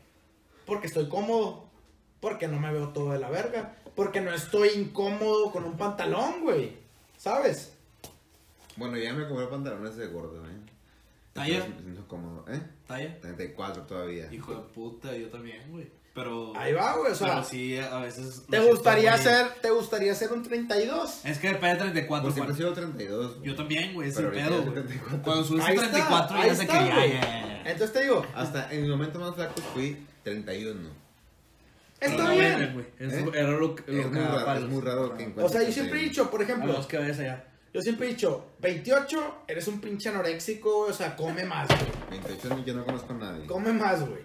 Porque estoy cómodo. Porque no me veo todo de la verga. Porque no estoy incómodo con un pantalón, güey. ¿Sabes? Bueno, ya me compré pantalones de gordo, ¿eh? ¿Talla? Me siento cómodo, ¿eh? ¿Talla? 34 todavía. Hijo de puta, yo también, güey. Pero. Ahí va, güey. O sea, pero sí, a veces. ¿te gustaría hacer, te gustaría hacer un 32? Es que depende de 34. Pues siempre he sido 32. güey. Yo también, güey, es Pero el ahorita pedo, ya güey. 34. Cuando subes a Ahí está, 34 ahí ya sé que está, ya, güey. ya, ya, ya. Entonces te digo, Hasta en mi momento más flaco fui 31. está No, bien. güey. Es- ¿Eh? Era lo, que- lo Es que muy, raro, es muy raro que encuentres. O sea, yo siempre he 31. dicho, por A ejemplo, los que ves allá. yo siempre he dicho, 28, eres un pinche anoréxico, güey, o sea, come más, güey. 28 años yo no conozco a nadie. Come más, güey.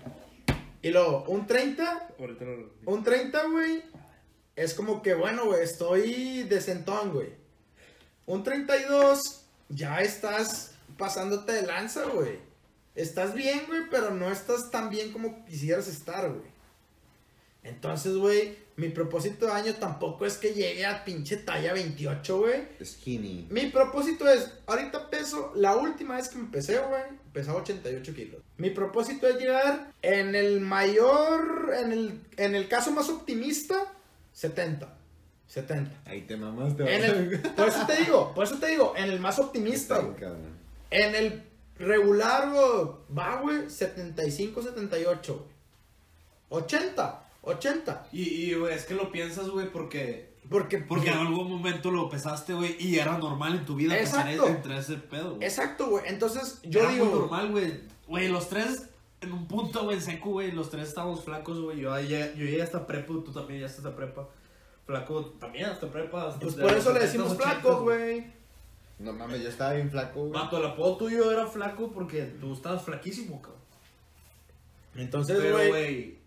Y luego, un 30, Ahorita lo- un 30, güey, es como que, bueno, güey, estoy decentón, güey. Un 32, ya estás pasándote de lanza, güey. Estás bien, güey, pero no estás tan bien como quisieras estar, güey. Entonces, güey, mi propósito de año tampoco es que llegue a pinche talla 28, güey. Skinny. Mi propósito es, ahorita peso, la última vez que me pesé, güey, pesaba 88 kilos. Mi propósito es llegar en el mayor, en el, en el caso más optimista, 70. 70. Ahí te mamaste. En el, por eso te digo, por eso te digo, en el más optimista, güey. En el regular, güey, va, güey, 75, 78, güey. 80, 80. Y, y, güey, es que lo piensas, güey, porque. Porque, Porque en algún momento lo pesaste, güey, y era normal en tu vida pesar Exacto. entre ese pedo, güey. Exacto, güey. Entonces, yo Era digo... muy normal, güey. Güey, los tres, en un punto, güey, seco, güey, los tres estábamos flacos, güey. Yo, ya- yo llegué hasta prepa, tú también ya hasta prepa. Flaco también hasta prepa. hasta Pues por eso le 70s, decimos 80s, flacos, güey. No mames, yo estaba bien flaco, güey. Vato, el apodo tuyo era flaco porque tú estabas flaquísimo, cabrón. Entonces, Pero, güey...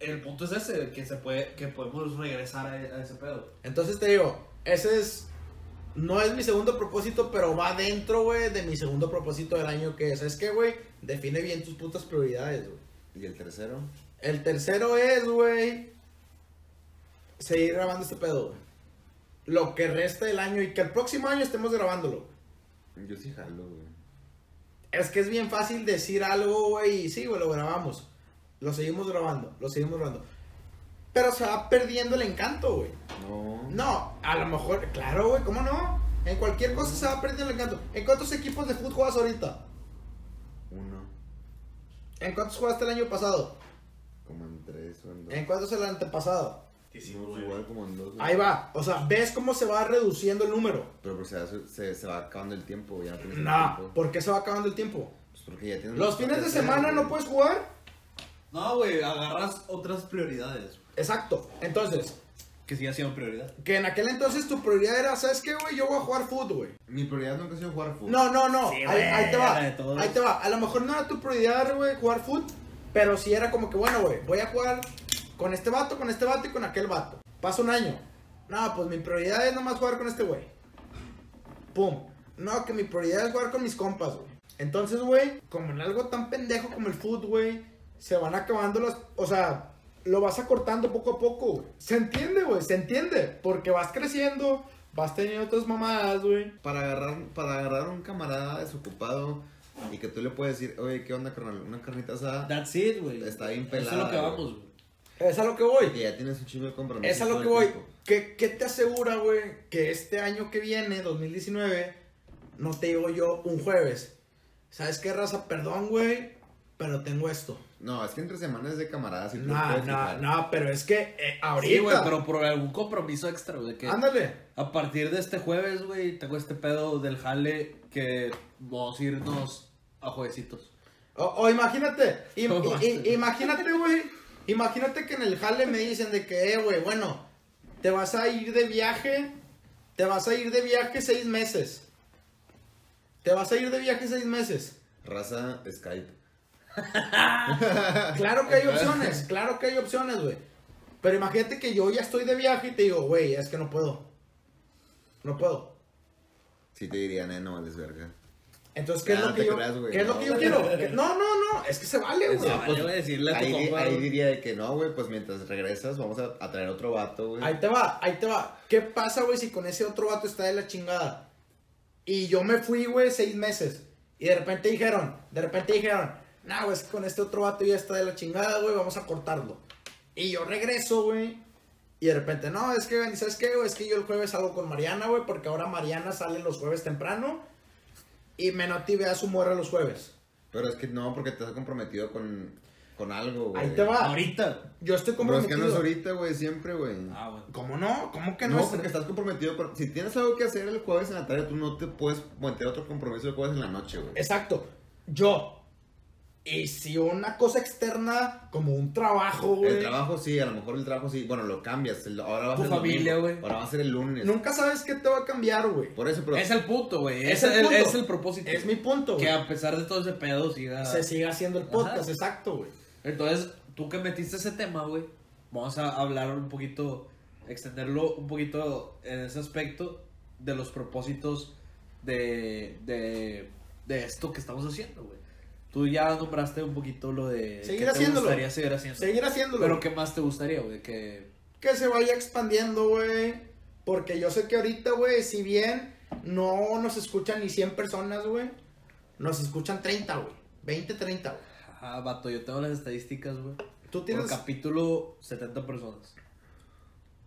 el, el punto es ese, que se puede, que podemos regresar a, a ese pedo. Entonces te digo, ese es. No es mi segundo propósito, pero va dentro, güey, de mi segundo propósito del año que es. Es que, güey, define bien tus putas prioridades, güey. ¿Y el tercero? El tercero es, güey, seguir grabando este pedo, güey. Lo que resta del año y que el próximo año estemos grabándolo. Yo sí jalo, güey. Es que es bien fácil decir algo, güey, y sí, güey, lo grabamos. Lo seguimos grabando, lo seguimos grabando. Pero se va perdiendo el encanto, güey. No. No, a lo mejor, claro, güey, ¿cómo no? En cualquier cosa se va perdiendo el encanto. ¿En cuántos equipos de fútbol juegas ahorita? Uno. ¿En cuántos jugaste el año pasado? Como en tres o en dos. ¿En cuántos el antepasado? No, igual como en dos. Ahí va, o sea, ¿ves cómo se va reduciendo el número? Pero pues se, va- se, se va acabando el tiempo, ya no tienes el No, tiempo. ¿por qué se va acabando el tiempo? Pues porque ya tienes Los fines de semana no puedes jugar. No, güey, agarras otras prioridades. Exacto, entonces, Que siga siendo prioridad. que en aquel entonces tu prioridad era, ¿sabes qué, güey? Yo voy a jugar fútbol, güey. Mi prioridad nunca ha sido jugar fútbol. No, no, no. Sí, ahí, güey, ahí te va. era de todos. Ahí te va. A lo mejor no era tu prioridad, güey, jugar fútbol. Pero sí era como que, bueno, güey, voy a jugar con este vato, con este vato y con aquel vato. Pasa un año. No, pues mi prioridad es nomás jugar con este güey. Pum. No, que mi prioridad es jugar con mis compas, güey. Entonces, güey, como en algo tan pendejo como el fútbol, güey, se van acabando las. O sea, lo vas acortando poco a poco, güey. Se entiende, güey, se entiende. Porque vas creciendo, vas teniendo otras mamadas, güey. Para agarrar, para agarrar a un camarada desocupado y que tú le puedes decir, oye, ¿qué onda, carnal? Una carnita asada. That's it, güey. Está bien Eso es pelada, lo que vamos, güey. Es a lo que voy. Y ya tienes un chingo de compromiso. Es a lo que voy. tiempo. ¿Qué, qué te asegura, güey, que este año que viene, 2019, no te digo yo un jueves? ¿Sabes qué, raza? Perdón, güey, pero tengo esto. No, es que entre semanas de camaradas y tú No, no, fijar. no, pero es que eh, ahorita. Sí, güey, pero por algún compromiso extra, güey. Que Ándale. a partir de este jueves, güey, tengo este pedo del jale que vamos a irnos a juevesitos. O, o imagínate, im- No, i- i- basta. imagínate, güey. Imagínate que en el jale me dicen de que, eh, güey, bueno, te vas a ir de viaje, te vas a ir de viaje seis meses. Te vas a ir de viaje seis meses. Raza Skype. Claro que hay opciones, claro que hay opciones, güey. Pero imagínate que yo ya estoy de viaje y te digo, güey, es que no puedo. No puedo. Sí te dirían, eh, no vales verga. Entonces, ¿qué es lo que yo, creas, güey, ¿qué es lo no. que yo quiero? No, no, no, es que se vale, güey. Decirle a tu ahí, compa, diría de que no, güey, pues mientras regresas vamos a, a traer otro vato, güey. Ahí te va, ahí te va. ¿Qué pasa, güey, si con ese otro vato está de la chingada? Y yo me fui, güey, seis meses. Y de repente dijeron, de repente dijeron, nah, güey, es que con este otro vato ya está de la chingada, güey, vamos a cortarlo. Y yo regreso, güey. Y de repente, no, es que, ¿sabes qué, güey? Es que yo el jueves salgo con Mariana, güey, porque ahora Mariana sale los jueves temprano. Y Menotti ve a su morra los jueves. Pero es que no, porque te has comprometido con, con algo, güey. Ahí te va. Ahorita. Yo estoy Pero es comprometido. que no es ahorita, güey, siempre, güey. Ah, bueno. ¿Cómo no? ¿Cómo que no? No, es- porque estás comprometido con... Si tienes algo que hacer el jueves en la tarde, tú no te puedes meter otro compromiso el jueves en la noche, güey. Exacto. Yo. Y si una cosa externa, como un trabajo, güey. El trabajo sí, a lo mejor el trabajo sí. Bueno, lo cambias. el- ahora va a Tu ser el familia, güey. Ahora va a ser el lunes. Nunca sabes qué te va a cambiar, güey. Por eso, pero... Es el punto, güey. Es Es, el el, punto. es el propósito. Es mi punto, Que güey. a pesar de todo ese pedo siga... Se sigue haciendo el podcast, Ajá. exacto, güey. Entonces, tú que metiste ese tema, güey, vamos a hablar un poquito, extenderlo un poquito en ese aspecto de los propósitos de, de, de esto que estamos haciendo, güey. Tú ya nombraste un poquito lo de... Seguir que te haciéndolo. gustaría seguir haciendo. Seguir haciéndolo. Pero ¿qué más te gustaría, güey? Que... Que se vaya expandiendo, güey. Porque yo sé que ahorita, güey, si bien no nos escuchan ni 100 personas, güey, nos escuchan 30, güey. 20, 30, güey. Ah, vato, yo tengo las estadísticas, güey. Tú Por tienes... capítulo, 70 personas.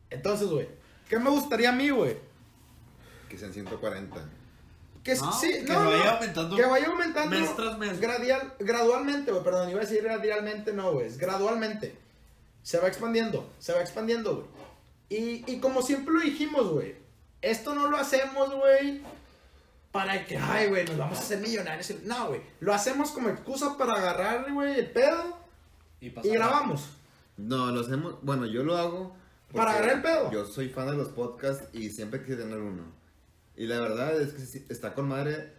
Entonces, güey, ¿qué me gustaría a mí, güey? Que sean 140. Que No, sí, que no, vaya no, aumentando Que vaya aumentando. mes tras mes. Gradial, gradualmente, güey. Perdón, iba a decir gradualmente, no, güey. Es gradualmente. Se va expandiendo, se va expandiendo, güey. Y, y como siempre lo dijimos, güey. Esto no lo hacemos, güey. Para que, ay, güey, nos vamos a hacer millonarios. No, güey. Lo hacemos como excusa para agarrar, güey, el pedo Y, y grabamos. No, lo hacemos... Bueno, yo lo hago... Para agarrar el pedo. Yo soy fan de los podcasts y siempre quise tener uno. Y la verdad es que sí, está con madre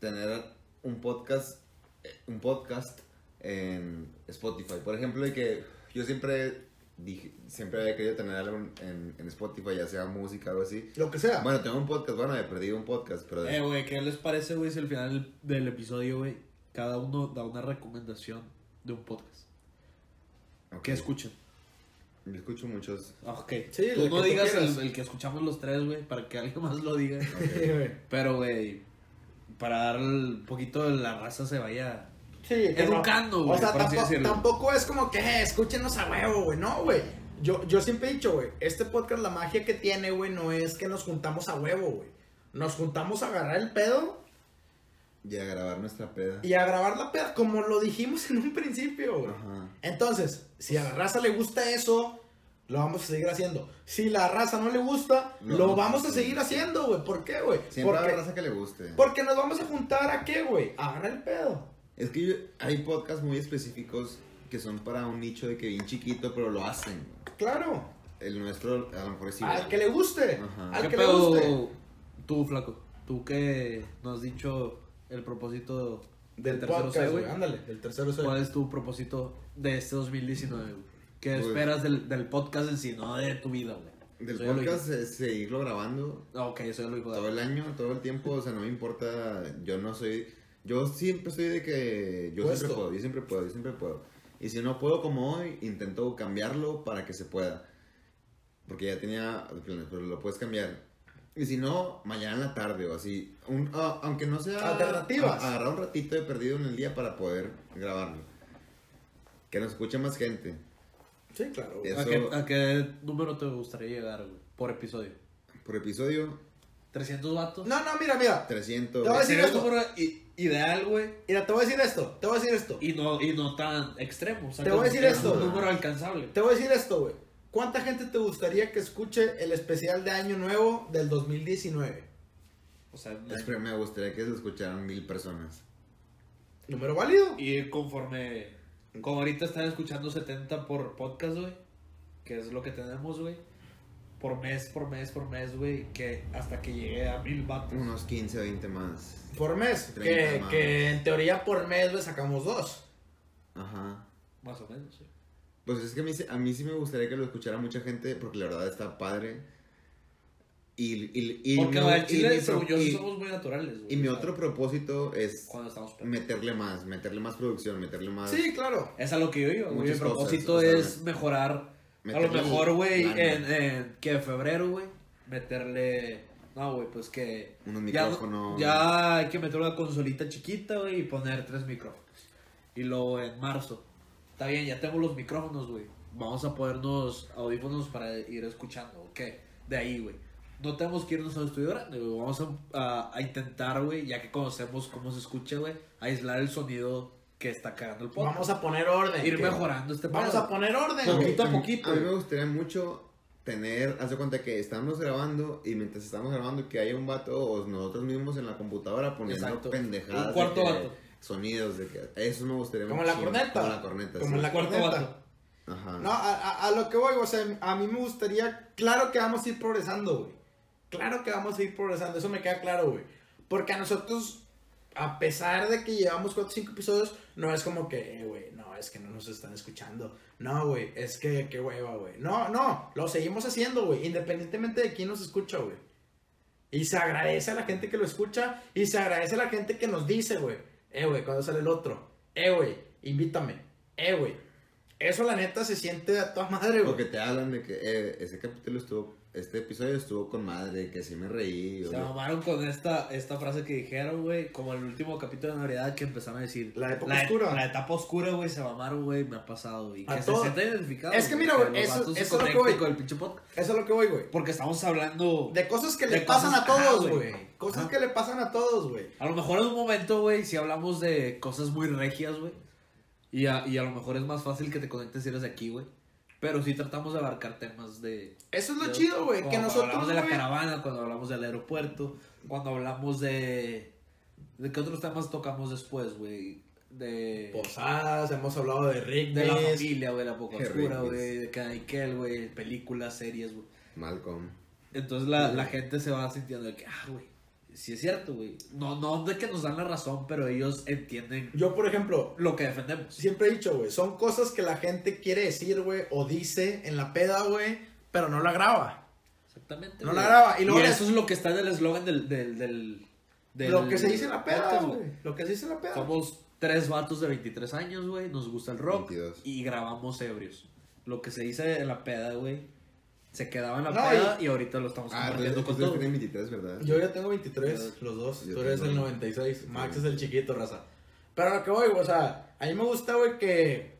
tener un podcast, eh, un podcast en Spotify. Por ejemplo, de que yo siempre dije, siempre había querido tener algo en, en Spotify, ya sea música o algo así. Lo que sea. Bueno, tengo un podcast, bueno, he perdido un podcast, pero... Eh, güey, ¿qué les parece, güey, si al final del episodio, güey, cada uno da una recomendación de un podcast? ok, Que escuchen. Yo escucho muchos... Ah, Ok. Sí, tú el no digas el, el que escuchamos los tres, güey, para que alguien más lo diga. Sí, güey. Pero, güey, para dar un poquito de la raza se vaya. Sí. Educando, güey, O sea, tampoco, tampoco es como que eh, escúchenos a huevo, güey. No, güey. Yo, yo siempre he dicho, güey, este podcast, la magia que tiene, güey, no es que nos juntamos a huevo, güey. Nos juntamos a agarrar el pedo Y a grabar nuestra peda. y a grabar la peda, como lo dijimos en un principio, güey. Ajá. Entonces, si a la raza le gusta eso, lo vamos a seguir haciendo. Si la raza no le gusta, No, lo no, vamos a seguir haciendo, güey. ¿Por qué, güey? Siempre Porque, habrá raza que le guste. porque nos vamos a juntar a qué, güey? A agarrar el pedo. Es que yo- hay podcasts muy específicos que son para un nicho de que bien chiquito, pero lo hacen. Claro. El nuestro a lo mejor es igual. Al que le guste. Ajá. Al ¿Qué que le guste. tú, flaco? Tú que nos has dicho el propósito Del tercero podcast, C, güey. Ándale, del tercero C. ¿Cuál es tu propósito de este 2019, güey? ¿Qué Pues- esperas del, del podcast en sí, no de tu vida, güey? Del lo podcast es seguirlo grabando. Ah, ok, eso ya lo todo el año, todo el tiempo, o sea, no me importa, yo no soy, yo siempre soy de que yo Puesto. siempre puedo, yo siempre puedo, yo siempre puedo. Y si no puedo como hoy, intento cambiarlo para que se pueda. Porque ya tenía planes, pero lo puedes cambiar. Y si no, mañana en la tarde o así. Un- aunque no sea... Alternativas. a- Agarrar un ratito de perdido en el día para poder grabarlo. Que nos escuche más gente. Sí, claro. Eso- ¿A qué, a qué número te gustaría llegar, güey? Por episodio. Por episodio, ¿300 vatos? No, no, mira, mira. 300. Te voy a decir esto. ideal, güey. Mira, te voy a decir esto. Te voy a decir esto. Y no, y no tan extremo. o sea, Te voy a decir esto. Un número alcanzable. Te voy a decir esto, güey. ¿Cuánta gente te gustaría que escuche el especial de Año Nuevo del 2019? O sea, Es que me gustaría que se escucharan mil personas. ¿Número válido? y conforme. Como ahorita están escuchando 70 por podcast, güey. Que es lo que tenemos, güey. Por mes, por mes, por mes, güey. Que hasta que llegue a mil vatos. Unos 15, 20 más. Por mes. 30 Que, más. que en teoría por mes le sacamos dos. Ajá. Más o menos, sí. Pues es que a mí, sí- a mí sí me gustaría que lo escuchara mucha gente porque la verdad está padre. Y, y, y Porque en y Chile, mi pro- yo, y- somos muy naturales, güey. y mi sea, otro propósito es Cuando estamos pedos. meterle más, meterle más producción, meterle más... Sí, claro. Es a lo que yo iba, güey. Mi Muchas cosas, propósito o sea, es mejorar. A lo mejor, güey, en, en que en febrero, güey, meterle. No, güey, pues que. Unos ya- micrófonos. Ya, hay que meter una consolita chiquita, güey, y poner tres micrófonos. Y luego en marzo. Está bien, ya tengo los micrófonos, güey. Vamos a ponernos audífonos para ir escuchando, ¿ok? De ahí, güey. No tenemos que irnos al estudio grande, güey. Vamos a, a- a intentar, güey, ya que conocemos cómo se escucha, güey, aislar el sonido que está cagando el podcast. Vamos a poner orden. ir que- mejorando este Vamos pedo. a poner orden. Poquito güey. a a mí- poquito. A mí me gustaría mucho tener, haz de cuenta que estamos grabando y mientras estamos grabando que haya un vato o nosotros mismos en la computadora poniendo Exacto. pendejadas. Un cuarto de que- vato. Sonidos de que eso me gustaría Como mucho. la corneta. Como la corneta. Como sí. la corneta. Ajá. No, a, a- a lo que voy, o sea, a mí me gustaría, claro que vamos a ir progresando, güey. Claro que vamos a ir progresando, eso me queda claro, güey. Porque a nosotros, a pesar de que llevamos 4 o 5 episodios, no es como que, eh, güey, no, es que no nos están escuchando. No, güey, es que, qué hueva, güey. No, no, lo seguimos haciendo, güey, independientemente de quién nos escucha, güey. Y se agradece a la gente que lo escucha y se agradece a la gente que nos dice, güey, eh, güey, cuando sale el otro? Eh, güey, invítame. Eh, güey. Eso la neta se siente a toda madre, güey. que te hablan de que eh, ese capítulo estuvo, este episodio estuvo con madre, que sí me reí. o Se mamaron con esta, esta frase que dijeron, güey, como el último capítulo de Navidad que empezaron a decir. La época la, oscura. La etapa oscura, güey, se mamaron, güey, me ha pasado, güey. A Que todo- se sienten identificados. Es que mira, güey, eso- eso es lo que voy. con el pinche podcast. Eso es lo que voy, güey. Porque estamos hablando. De cosas que le pasan a todos, güey. Cosas que le pasan a todos, güey. A lo mejor en un momento, güey, si hablamos de cosas muy regias, güey. Y a, y a lo mejor es más fácil que te conectes si eres de aquí, güey. Pero sí tratamos de abarcar temas de. Eso es lo de- chido, güey. Que cuando nosotros, hablamos de la caravana, cuando hablamos del aeropuerto, cuando hablamos de. ¿De qué otros temas tocamos después, güey? De. Posadas, hemos hablado de Rick, de la familia, güey, la poca oscura, güey. De Canikel, güey. Películas, series, güey. Malcolm. Entonces la, la gente se va sintiendo de que, ah, güey. Sí es cierto, güey. No, no de que nos dan la razón, pero ellos entienden Yo, por ejemplo, lo que defendemos. siempre he dicho, güey, son cosas que la gente quiere decir, güey, o dice en la peda, güey, pero no la graba. Exactamente. No la graba, y Y, luego les- eso es lo que está en el eslogan del, del, del, del Lo que se dice en la peda, güey. Lo que se dice en la peda. Somos tres vatos de 23 años, güey. Nos gusta el rock. 22. Y grabamos ebrios. Lo que se dice en la peda, güey. Se quedaba en la No, peda y, ahorita lo estamos Ah, compartiendo entonces con ustedes todos. tienen 23, ¿verdad? Yo ya tengo 23, los dos. Yo Tú eres el 96. Max es el chiquito, raza. Pero a lo que voy, güey, o sea, a mí me gusta, güey, que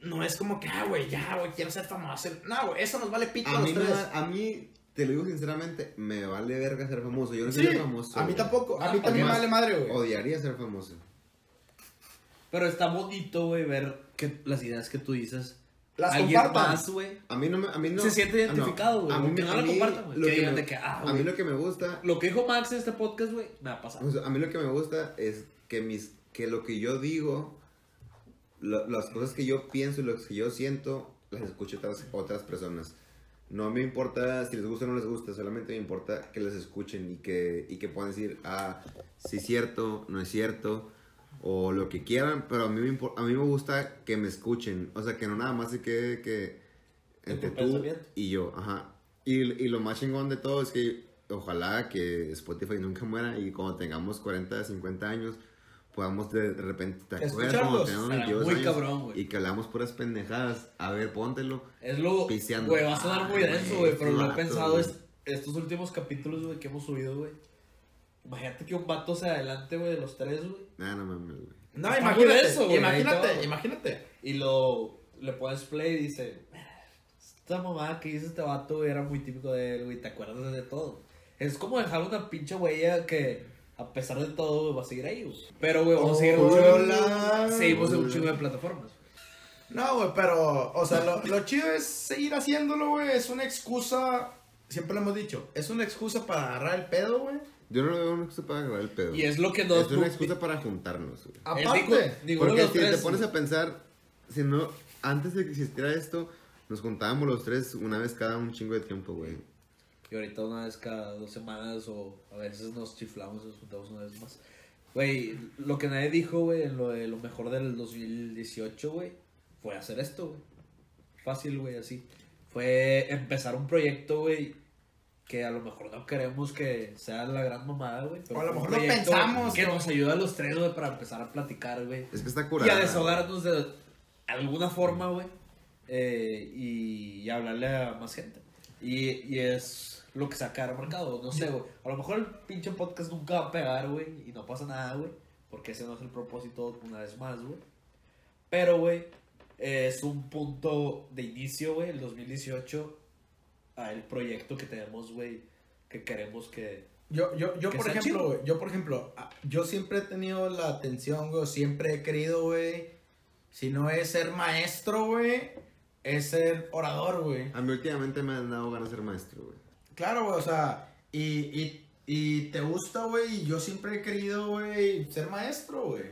no es como que, ah, güey, ya, güey, quiero ser famoso. No, güey, eso nos vale pito a A los mí, me tres. da- a mí, te lo digo sinceramente, me vale verga ser famoso. Yo no Sí, famoso. a mí güey. tampoco. A Ah, mí también me vale madre, güey. Odiaría ser famoso. Pero está bonito, güey, ver que las ideas que tú dices. Las alguien compartan. más, güey. A mí no me. A mí no, Se siente ah, no. identificado, güey. A mí, Que me- no a la mí compartan, güey. lo Que digan me- de que, ah, A mí lo que me gusta. Lo que dijo Max en este podcast, güey, me ha pasado. o sea, a mí lo que me gusta es que mis que lo que yo digo, lo- las cosas que yo pienso y lo que yo siento, las escucho otras, otras personas. No me importa si les gusta o no les gusta, solamente me importa que les escuchen y que, y que puedan decir, ah, sí es cierto, no es cierto. O lo que quieran, pero a mí, me a mí me gusta que me escuchen, o sea, que no nada más se quede que entre tú y yo, ajá. Y, y lo más chingón de todo es que ojalá que Spotify nunca muera y cuando tengamos 40, 50 años podamos de, de repente, ¿te acuerdas cuando Escucharlos. teníamos Será 22 muy años cabrón, güey. y que hablamos puras pendejadas? A ver, póntelo. Es lo. Güey, va a sonar muy denso, güey, güey, pero lo he pensado es- estos últimos capítulos, güey, que hemos subido, güey. Imagínate que un vato se adelante, güey, de los tres, güey. Nah, no mames, güey. No, Está imagínate, denso, güey, imagínate, todo. imagínate. Y lo. Le pones play y dice. Esta mamada que hizo este vato, güey, era muy típico de él, güey. Te acuerdas de todo. Es como dejar una pinche huella que, a pesar de todo, güey, va a seguir ahí, güey. Pero, güey, vamos a seguir un Hola. chingo- Seguimos en un chingo de plataformas. No, güey, pero, o sea, lo, lo chido es seguir haciéndolo, güey. Es una excusa, siempre lo hemos dicho, es una excusa para agarrar el pedo, güey. Yo no lo veo una excusa para agarrar el pedo. Y es lo que nos. Es una excusa para juntarnos, güey. Aparte, de Porque los si tres. te pones a pensar, si no, antes de que existiera esto, nos juntábamos los tres una vez cada un chingo de tiempo, güey. Y ahorita una vez cada dos semanas o a veces nos chiflamos y nos juntamos una vez más. Güey, lo que nadie dijo, güey, en lo de lo mejor del 2018, güey, fue hacer esto, güey. Fácil, güey, así. Fue empezar un proyecto, güey, que a lo mejor no queremos que sea la gran mamada, güey. pero O a lo mejor lo proyecto pensamos, Que ¿no? nos ayuda a los tres, güey, para empezar a platicar, güey. Es que está Y curada. a desahogarnos de alguna forma, güey. eh, y, y hablarle a más gente. Y, y es lo que saca al mercado. No sé, güey. A lo mejor el pinche podcast nunca va a pegar, güey. Y no pasa nada, güey. Porque ese no es el propósito una vez más, güey. Pero, güey, es un punto de inicio, güey. El 2018. A el proyecto que tenemos, güey. Que queremos que. Yo, yo, yo Que por sea ejemplo, güey, yo por ejemplo, ah, yo siempre he tenido la atención, güey, siempre he querido, güey, si no es ser maestro, güey, es ser orador, güey. A mí últimamente me han dado ganas de ser maestro, güey. Claro, güey, o sea, y, y, y te gusta, güey, y yo siempre he querido, güey, ser maestro, güey.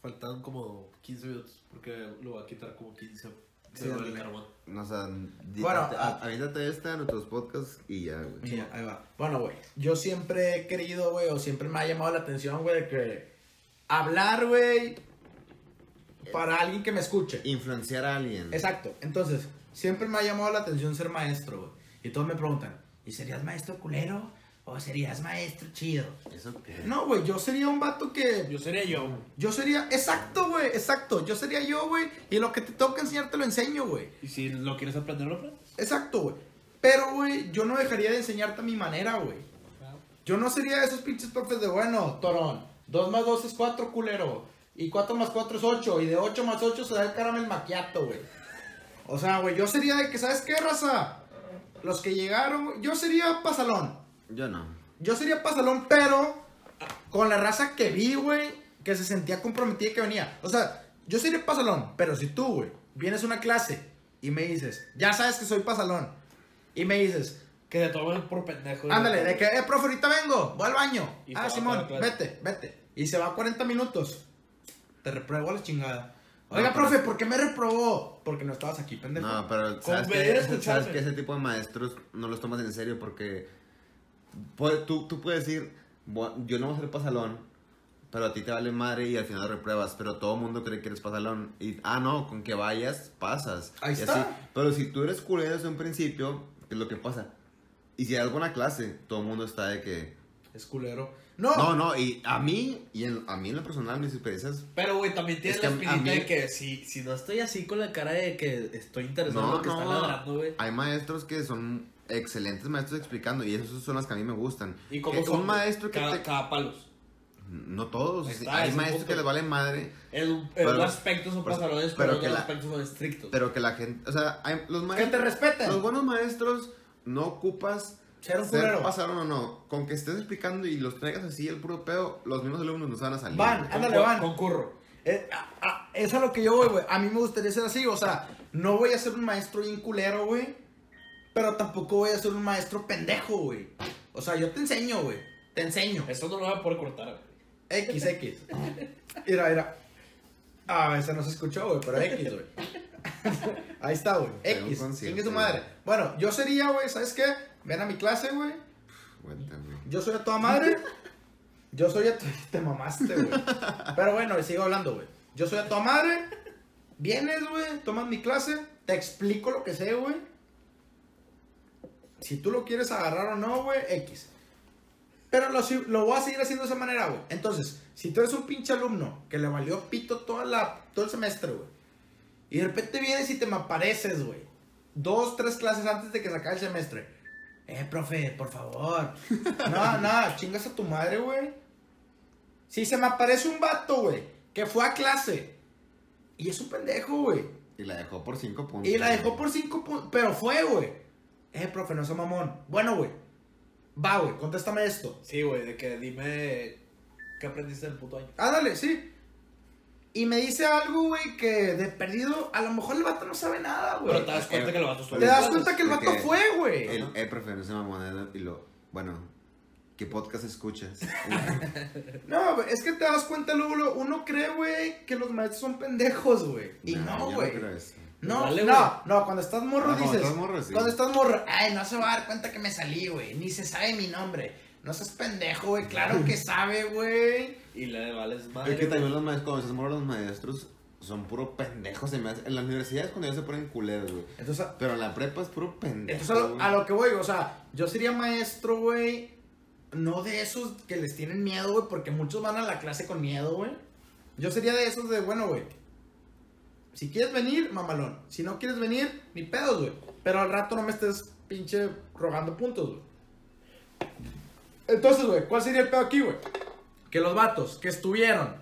Faltan como 15 minutos. Porque lo voy a quitar como 15. Sí, ándale. carbón. No, o sea, Bueno, a- ah. aviéntate esta, nuestros podcasts y ya, güey. Mira, ahí va. Bueno, güey, yo siempre he querido, güey, o siempre me ha llamado la atención, güey, de que hablar, güey, para alguien que me escuche. Influenciar a alguien. Exacto. Entonces, siempre me ha llamado la atención ser maestro, güey. Y todos me preguntan, ¿y serías maestro culero o serías maestro chido? ¿Eso qué? No, güey, yo sería un vato que... Yo sería yo. Yo sería... Exacto, güey, exacto. Yo sería yo, güey. Y lo que te toca enseñar te lo enseño, güey. Y si lo quieres aprender, lo aprendes. Exacto, güey. Pero, güey, yo no dejaría de enseñarte a mi manera, güey. Yo no sería de esos pinches profes de, bueno, Torón, 2 más 2 es 4, culero. Y 4 más 4 es 8. Y de 8 más 8 se da el caramel maquiato, güey. O sea, güey, yo sería de que, ¿sabes qué, raza? Los que llegaron, güey, yo sería pasalón. Yo no. Yo sería pasalón, pero con la raza que vi, güey, que se sentía comprometida y que venía. O sea, yo sería pasalón, pero si tú, güey, vienes a una clase y me dices, ya sabes que soy pasalón, y me dices, Que te tomen por pendejo. ándale, de que, eh, profe, ahorita vengo, voy al baño. Y Ah, Simón, vete, vete. Y se va 40 minutos. Te repruebo a la chingada. Oiga, profe, ¿por qué me reprobó? Porque no estabas aquí, pendejo. No, pero sabes que, sabes que ese tipo de maestros no los tomas en serio porque puede- tú, tú puedes decir, "Bu- yo no voy a ser pasalón, pero a ti te vale madre y al final repruebas, pero todo el mundo cree que eres pasalón. Y, ah, no, con que vayas, pasas. Ahí Y está. así. Pero si tú eres culero desde un principio, ¿qué es lo que pasa? Y si hay alguna clase, todo el mundo está de que... Es culero. No, No, no, y a mí, y en- a mí en lo personal, mis experiencias Pero, güey, también tienes Es la espinita mí- de que si, si no estoy así con la cara de que estoy interesado en No, lo que no. ladrando, güey. Hay maestros que son excelentes maestros explicando y esos son los que a mí me gustan. Y como Que son un maestro que cada, te- cada palos. No todos. Está, hay maestros que les valen madre, En, un- en Pero- un aspecto son pasalones, pero pero, en que la- aspectos son estrictos. pero que la gente, o sea, hay, los que te maestros, respeten. los buenos maestros no ocupas Ser un culero. pasaron o no. Con que estés explicando y los traigas así el puro pedo, los mismos alumnos nos van a salir. Van, ándale, van. Concurro. Eh, ah, ah, es a lo que yo voy, güey. A mí me gustaría ser así, o sea, no voy a ser un maestro bien culero, güey. Pero tampoco voy a ser un maestro pendejo, güey. O sea, yo te enseño, güey. Te enseño. Esto no lo voy a poder cortar, güey. X, X. Mira, mira. Ah, ese no se escuchó, güey, pero X, güey. Ahí está, güey. X. Chingue su güey. madre. Bueno, yo sería, güey, ¿sabes qué? Ven a mi clase, güey. Yo soy a toda madre. Yo soy a tu... Te mamaste, güey. Pero bueno, sigo hablando, güey. Yo soy a tu madre. Vienes, güey. Tomas mi clase. Te explico lo que sé, güey. Si tú lo quieres agarrar o no, güey, X. Pero lo, voy a seguir haciendo de esa manera, güey. Entonces, si tú eres un pinche alumno que le valió pito toda la, todo el semestre, güey. Y de repente vienes y te me apareces, güey. Dos, tres clases antes de que se acabe el semestre. Eh, profe, por favor. No, no, chingas a tu madre, güey. Si se me aparece un vato, güey, que fue a clase. Y es un pendejo, güey. Y la dejó por 5 puntos. Y la dejó por cinco puntos. Pero fue, güey. Eh, profe, no seas mamón. Bueno, güey. Va, güey, contéstame esto. Sí, güey, de que dime qué aprendiste en el puto año. Ándale, sí. Y me dice algo, güey, que de perdido, a lo mejor el vato no sabe nada, güey. Pero te das cuenta Eh, que lo vas a Te das cuenta que el vato fue, güey. El, eh, profe, no se mamón. Y lo, bueno, ¿qué podcast escuchas? No, güey, es que te das cuenta luego, uno cree, güey, que los maestros son pendejos, güey. Y Nah, no, güey. eso. No, Vale, no, no, cuando estás morro Ah, cuando dices. estás morro, sí. Cuando estás morro, ay, no se va a dar cuenta que me salí, güey. Ni se sabe mi nombre. No seas pendejo, güey. Claro que sabe, güey. Y le vales madre. Es que también los maestros, cuando estás morro, los maestros son puro pendejos. En las universidades cuando ya se ponen culeros, güey. Entonces, Pero en la prepa es puro pendejo. entonces a, lo, a lo que voy, o sea, yo sería maestro, güey. No de esos que les tienen miedo, güey, porque muchos van a la clase con miedo, güey. Yo sería de esos de, bueno, güey. Si quieres venir, mamalón. Si no quieres venir, ni pedos, güey. Pero al rato no me estés pinche rogando puntos, güey. Entonces, güey, ¿cuál sería el pedo aquí, güey? Que los vatos que estuvieron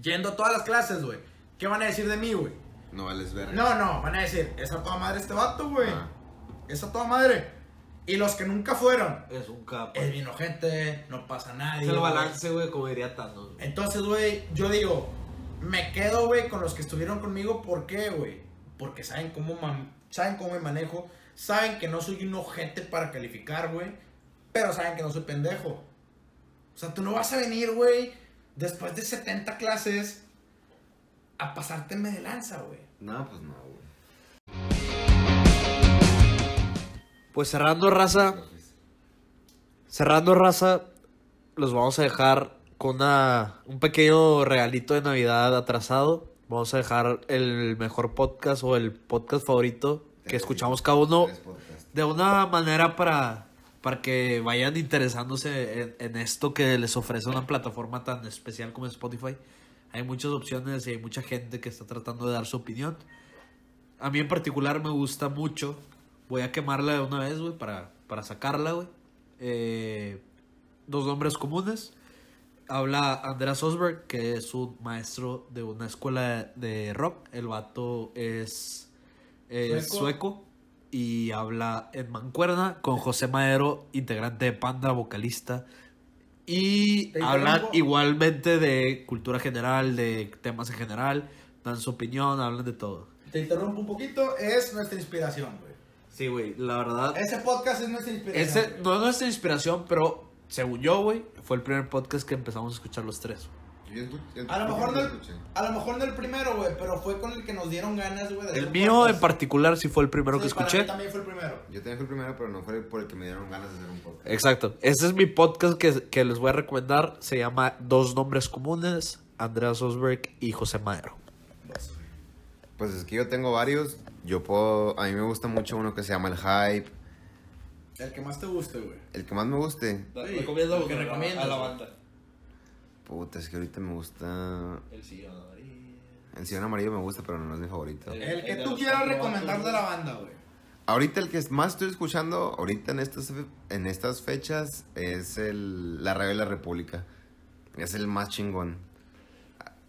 yendo a todas las clases, güey, ¿qué van a decir de mí, güey? No vales ver. No, no, van a decir, es a toda madre este vato, güey. Ah. Es a toda madre. Y los que nunca fueron, Es un capo. es vino gente, no pasa nadie. Es el balance, güey, como diría Thanos. güey. Entonces, güey, yo digo, me quedo, güey, con los que estuvieron conmigo. ¿Por qué, güey? Porque saben cómo, man- saben cómo me manejo. Saben que no soy un ojete para calificar, güey. Pero saben que no soy pendejo. O sea, tú no vas a venir, güey, después de 70 clases, a pasárteme de lanza, güey. No, pues no, güey. Pues cerrando raza, cerrando raza, los vamos a dejar con una, un pequeño regalito de Navidad atrasado. Vamos a dejar el mejor podcast o el podcast favorito que escuchamos cada uno de una manera para, para que vayan interesándose en, en esto que les ofrece una plataforma tan especial como Spotify. Hay muchas opciones y hay mucha gente que está tratando de dar su opinión. A mí en particular me gusta mucho. Voy a quemarla de una vez, güey, para, para sacarla, güey. Eh, dos nombres comunes. Habla Andreas Osberg, que es un maestro de una escuela de rock. El vato es, es Sueco. sueco. Y habla en mancuerna con José Madero, integrante de Panda, vocalista. Y hablan igualmente de cultura general, de temas en general. Dan su opinión, hablan de todo. Te interrumpo un poquito, es nuestra inspiración, güey. Sí, güey, la verdad. Ese podcast es nuestra inspiración. Ese no es nuestra inspiración, pero según yo, güey, fue el primer podcast que empezamos a escuchar los tres. Yo A lo mejor no lo el, escuché. a lo mejor no el primero, güey, pero fue con el que nos dieron ganas, güey. El mío podcast. en particular sí fue el primero Sí, que para escuché. mí también fue el primero. Yo también fui el primero, pero no fue por el que me dieron ganas de hacer un podcast. Exacto. Ese es mi podcast que, que les voy a recomendar. Se llama Dos Nombres Comunes, Andreas Osberg y José Madero. Pues es que yo tengo varios. Yo puedo. A mí me gusta mucho uno que se llama El Hype. El que más te guste, güey. El que más me guste. Sí, Recomiendo lo que recomiendas, a la banda. Puta, es que ahorita me gusta. El sillón amarillo. El sillón amarillo me gusta, pero no es mi favorito. El- El que el tú quieras recomendar de la banda, güey. Ahorita el que más estoy escuchando, ahorita en estas, en estas fechas, es el La Radio de la República. Es el más chingón.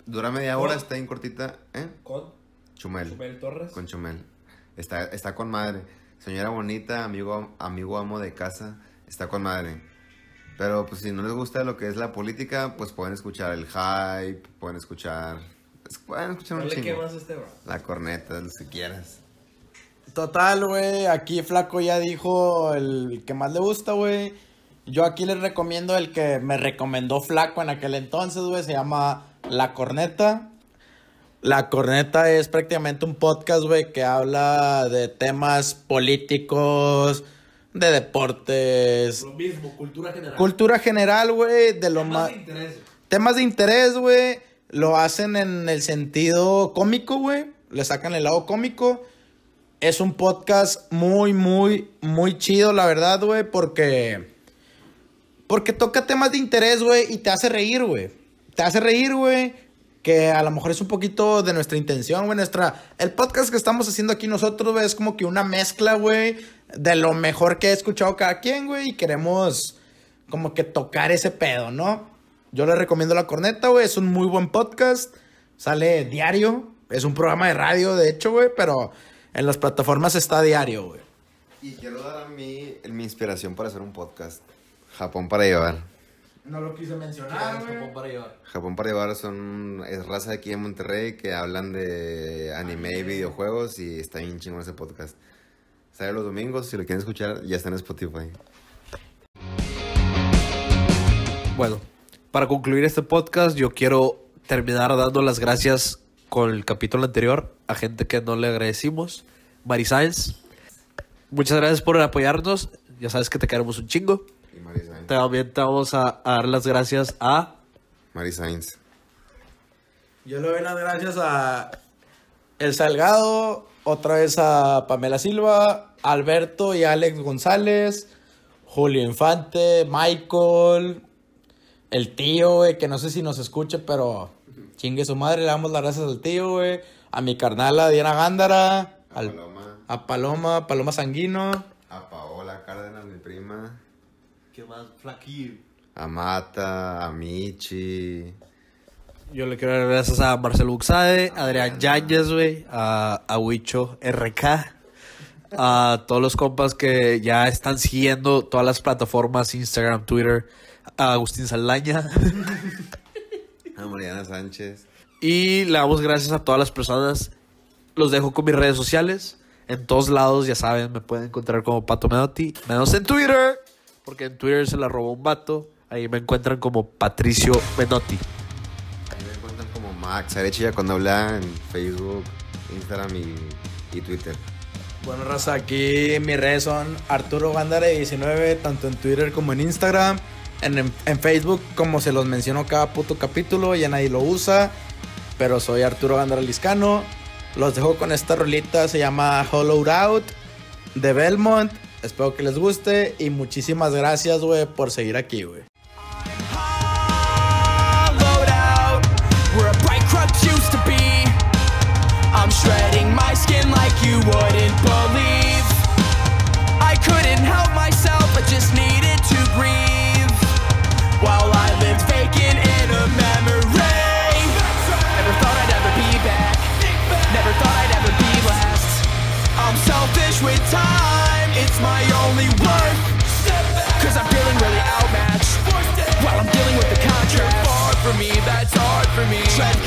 Dura media hora, está bien cortita. ¿Eh? Con Chumel. Chumel Torres. Con Chumel. Está, está con madre. Señora bonita, amigo, amigo amo de casa, está con madre. Pero pues si no les gusta lo que es la política, pues pueden escuchar el hype, pueden escuchar... es- Pueden escuchar un chingo. este, bro. La corneta, lo que quieras. Total, güey. Aquí Flaco ya dijo el que más le gusta, güey. Yo aquí les recomiendo el que me recomendó Flaco en aquel entonces, güey. Se llama La Corneta. La Corneta es prácticamente un podcast, güey, que habla de temas políticos, de deportes, Lo mismo, cultura general. cultura general, güey, de lo Temas más... de interés. Temas de interés, güey, lo hacen en el sentido cómico, güey, le sacan el lado cómico. Es un podcast muy, muy, muy chido, la verdad, güey, porque... Porque toca temas de interés, güey, y te hace reír, güey. Te hace reír, güey. Que a lo mejor es un poquito de nuestra intención, güey. Nuestra. El podcast que estamos haciendo aquí nosotros, güey, es como que una mezcla, güey. De lo mejor que he escuchado cada quien, güey. Y queremos como que tocar ese pedo, ¿no? Yo le recomiendo La Corneta, güey. Es un muy buen podcast. Sale diario. Es un programa de radio, de hecho, güey. Pero en las plataformas está diario, güey. Y quiero dar a mí mi inspiración para hacer un podcast. Japón para llevar. No lo quise mencionar, Japón para llevar. Japón para llevar son es raza de aquí en Monterrey que hablan de anime y videojuegos y está bien chingón ese podcast. Sale los domingos, si lo quieren escuchar, ya está en Spotify. Bueno, para concluir este podcast, yo quiero terminar dando las gracias con el capítulo anterior a gente que no le agradecimos. Mari Sáenz, muchas gracias por apoyarnos. Ya sabes que te queremos un chingo. Y Mari. También te vamos a, a dar las gracias a. Mari Sainz. Yo le doy las gracias a El Salgado, otra vez a Pamela Silva, Alberto y Alex González, Julio Infante, Michael, el tío, güey, que no sé si nos escuche, pero chingue su madre, le damos las gracias al tío, güey, a mi carnala Diana Gándara, A al- Paloma, a Paloma, Paloma Sanguino, a Paola Cárdenas, mi prima, ¿Qué más? Flaquillo. a Mata, a Michi, Yo le quiero dar gracias a Marcelo Buxade, a Adrián Yáñez, güey, a, a Huicho RK, a todos los compas que ya están siguiendo todas las plataformas, Instagram, Twitter, a Agustín Saldaña. a Mariana Sánchez. Y le damos gracias a todas las personas. Los dejo con mis redes sociales. En todos lados, ya saben, me pueden encontrar como Pato Menotti. Menos en Twitter, porque en Twitter se la robó un vato. Ahí me encuentran como Patricio Menotti. Ahí me encuentran como Max Arechilla cuando habla en Facebook, Instagram y, y Twitter. Bueno, raza, aquí mis redes son Arturo Gándara19, tanto en Twitter como en Instagram. En, en- Facebook, como se los menciono cada puto capítulo, ya nadie lo usa. Pero soy Arturo Gándara Liscano. Los dejo con esta rolita, se llama Hollowed Out de Belmont. Espero que les guste y muchísimas gracias, güey, por seguir aquí, güey. yourself